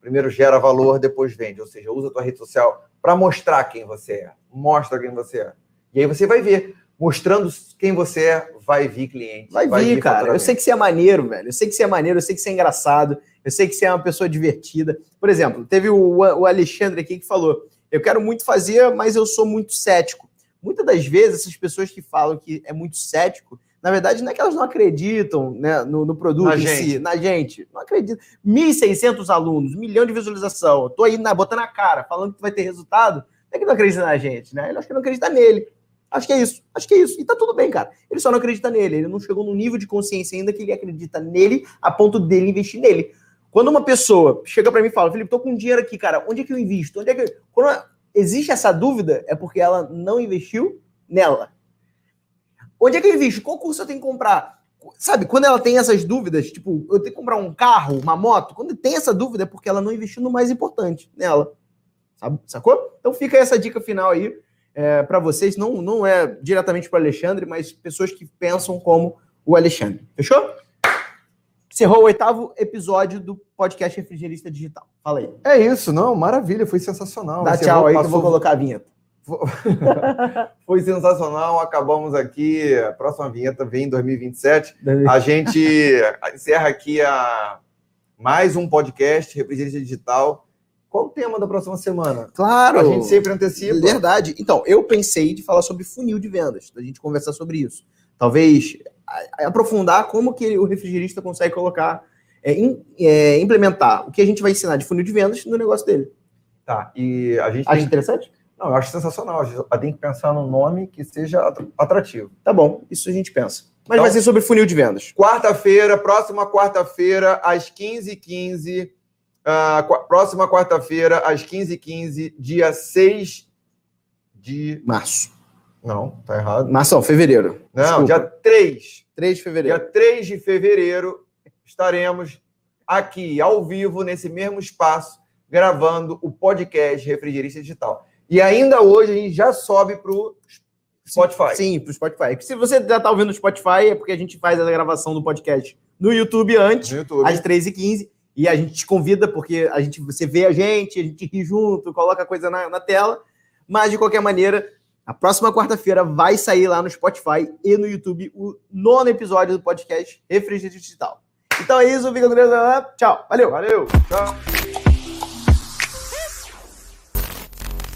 Primeiro gera valor, depois vende. Ou seja, usa a tua rede social para mostrar quem você é. Mostra quem você é. E aí você vai ver. Mostrando quem você é, vai vir cliente. Vai, vai vir, vir cara. Eu sei que você é maneiro, velho. Eu sei que você é maneiro, eu sei que você é engraçado, eu sei que você é uma pessoa divertida. Por exemplo, teve o, o Alexandre aqui que falou: Eu quero muito fazer, mas eu sou muito cético. Muitas das vezes, essas pessoas que falam que é muito cético, na verdade, não é que elas não acreditam né, no, no produto na em gente. si, na gente. Não acreditam. 1.600 alunos, um milhão de visualização. Estou aí na, botando a cara, falando que vai ter resultado. Não é que não acredita na gente, né? Ele acha que não acredita nele. Acho que é isso. Acho que é isso. E tá tudo bem, cara. Ele só não acredita nele. Ele não chegou no nível de consciência ainda que ele acredita nele a ponto dele investir nele. Quando uma pessoa chega para mim e fala, Felipe, tô com dinheiro aqui, cara, onde é que eu invisto? Onde é que Quando existe essa dúvida, é porque ela não investiu nela. Onde é que eu invisto? Qual curso eu tenho que comprar? Sabe, quando ela tem essas dúvidas, tipo, eu tenho que comprar um carro, uma moto, quando tem essa dúvida é porque ela não investiu no mais importante nela. Sabe? Sacou? Então fica essa dica final aí é, para vocês. Não, não é diretamente para o Alexandre, mas pessoas que pensam como o Alexandre. Fechou? Encerrou o oitavo episódio do podcast Refrigerista Digital. Fala aí. É isso, não, maravilha, foi sensacional. Dá tchau aí passou... que eu vou colocar a vinheta. Foi sensacional, acabamos aqui. A próxima vinheta vem em 2027. A gente encerra aqui a mais um podcast Representante Digital. Qual o tema da próxima semana? Claro. A gente sempre antecipa. Verdade. Então, eu pensei de falar sobre funil de vendas, da gente conversar sobre isso. Talvez aprofundar como que o refrigerista consegue colocar, é, in, é, implementar o que a gente vai ensinar de funil de vendas no negócio dele. Tá. E a gente Acha tem... interessante? Não, eu acho sensacional. A gente tem que pensar num nome que seja atrativo. Tá bom, isso a gente pensa. Mas então, vai ser sobre funil de vendas. Quarta-feira, próxima quarta-feira, às 15h15. Uh, próxima quarta-feira, às 15h15, dia 6 de março. Não, tá errado. Março, não, fevereiro. Não, Desculpa. dia 3. 3 de fevereiro. Dia 3 de fevereiro, estaremos aqui, ao vivo, nesse mesmo espaço, gravando o podcast Refrigerista Digital. E ainda hoje a gente já sobe para o Spotify. Sim, para o Spotify. Se você já está ouvindo o Spotify, é porque a gente faz a gravação do podcast no YouTube antes, no YouTube. às 3h15. E a gente te convida, porque a gente, você vê a gente, a gente ri junto, coloca a coisa na, na tela. Mas, de qualquer maneira, a próxima quarta-feira vai sair lá no Spotify e no YouTube o nono episódio do podcast Refrigerante Digital. Então é isso, fica com Deus. Tchau. Valeu. Valeu. Tchau.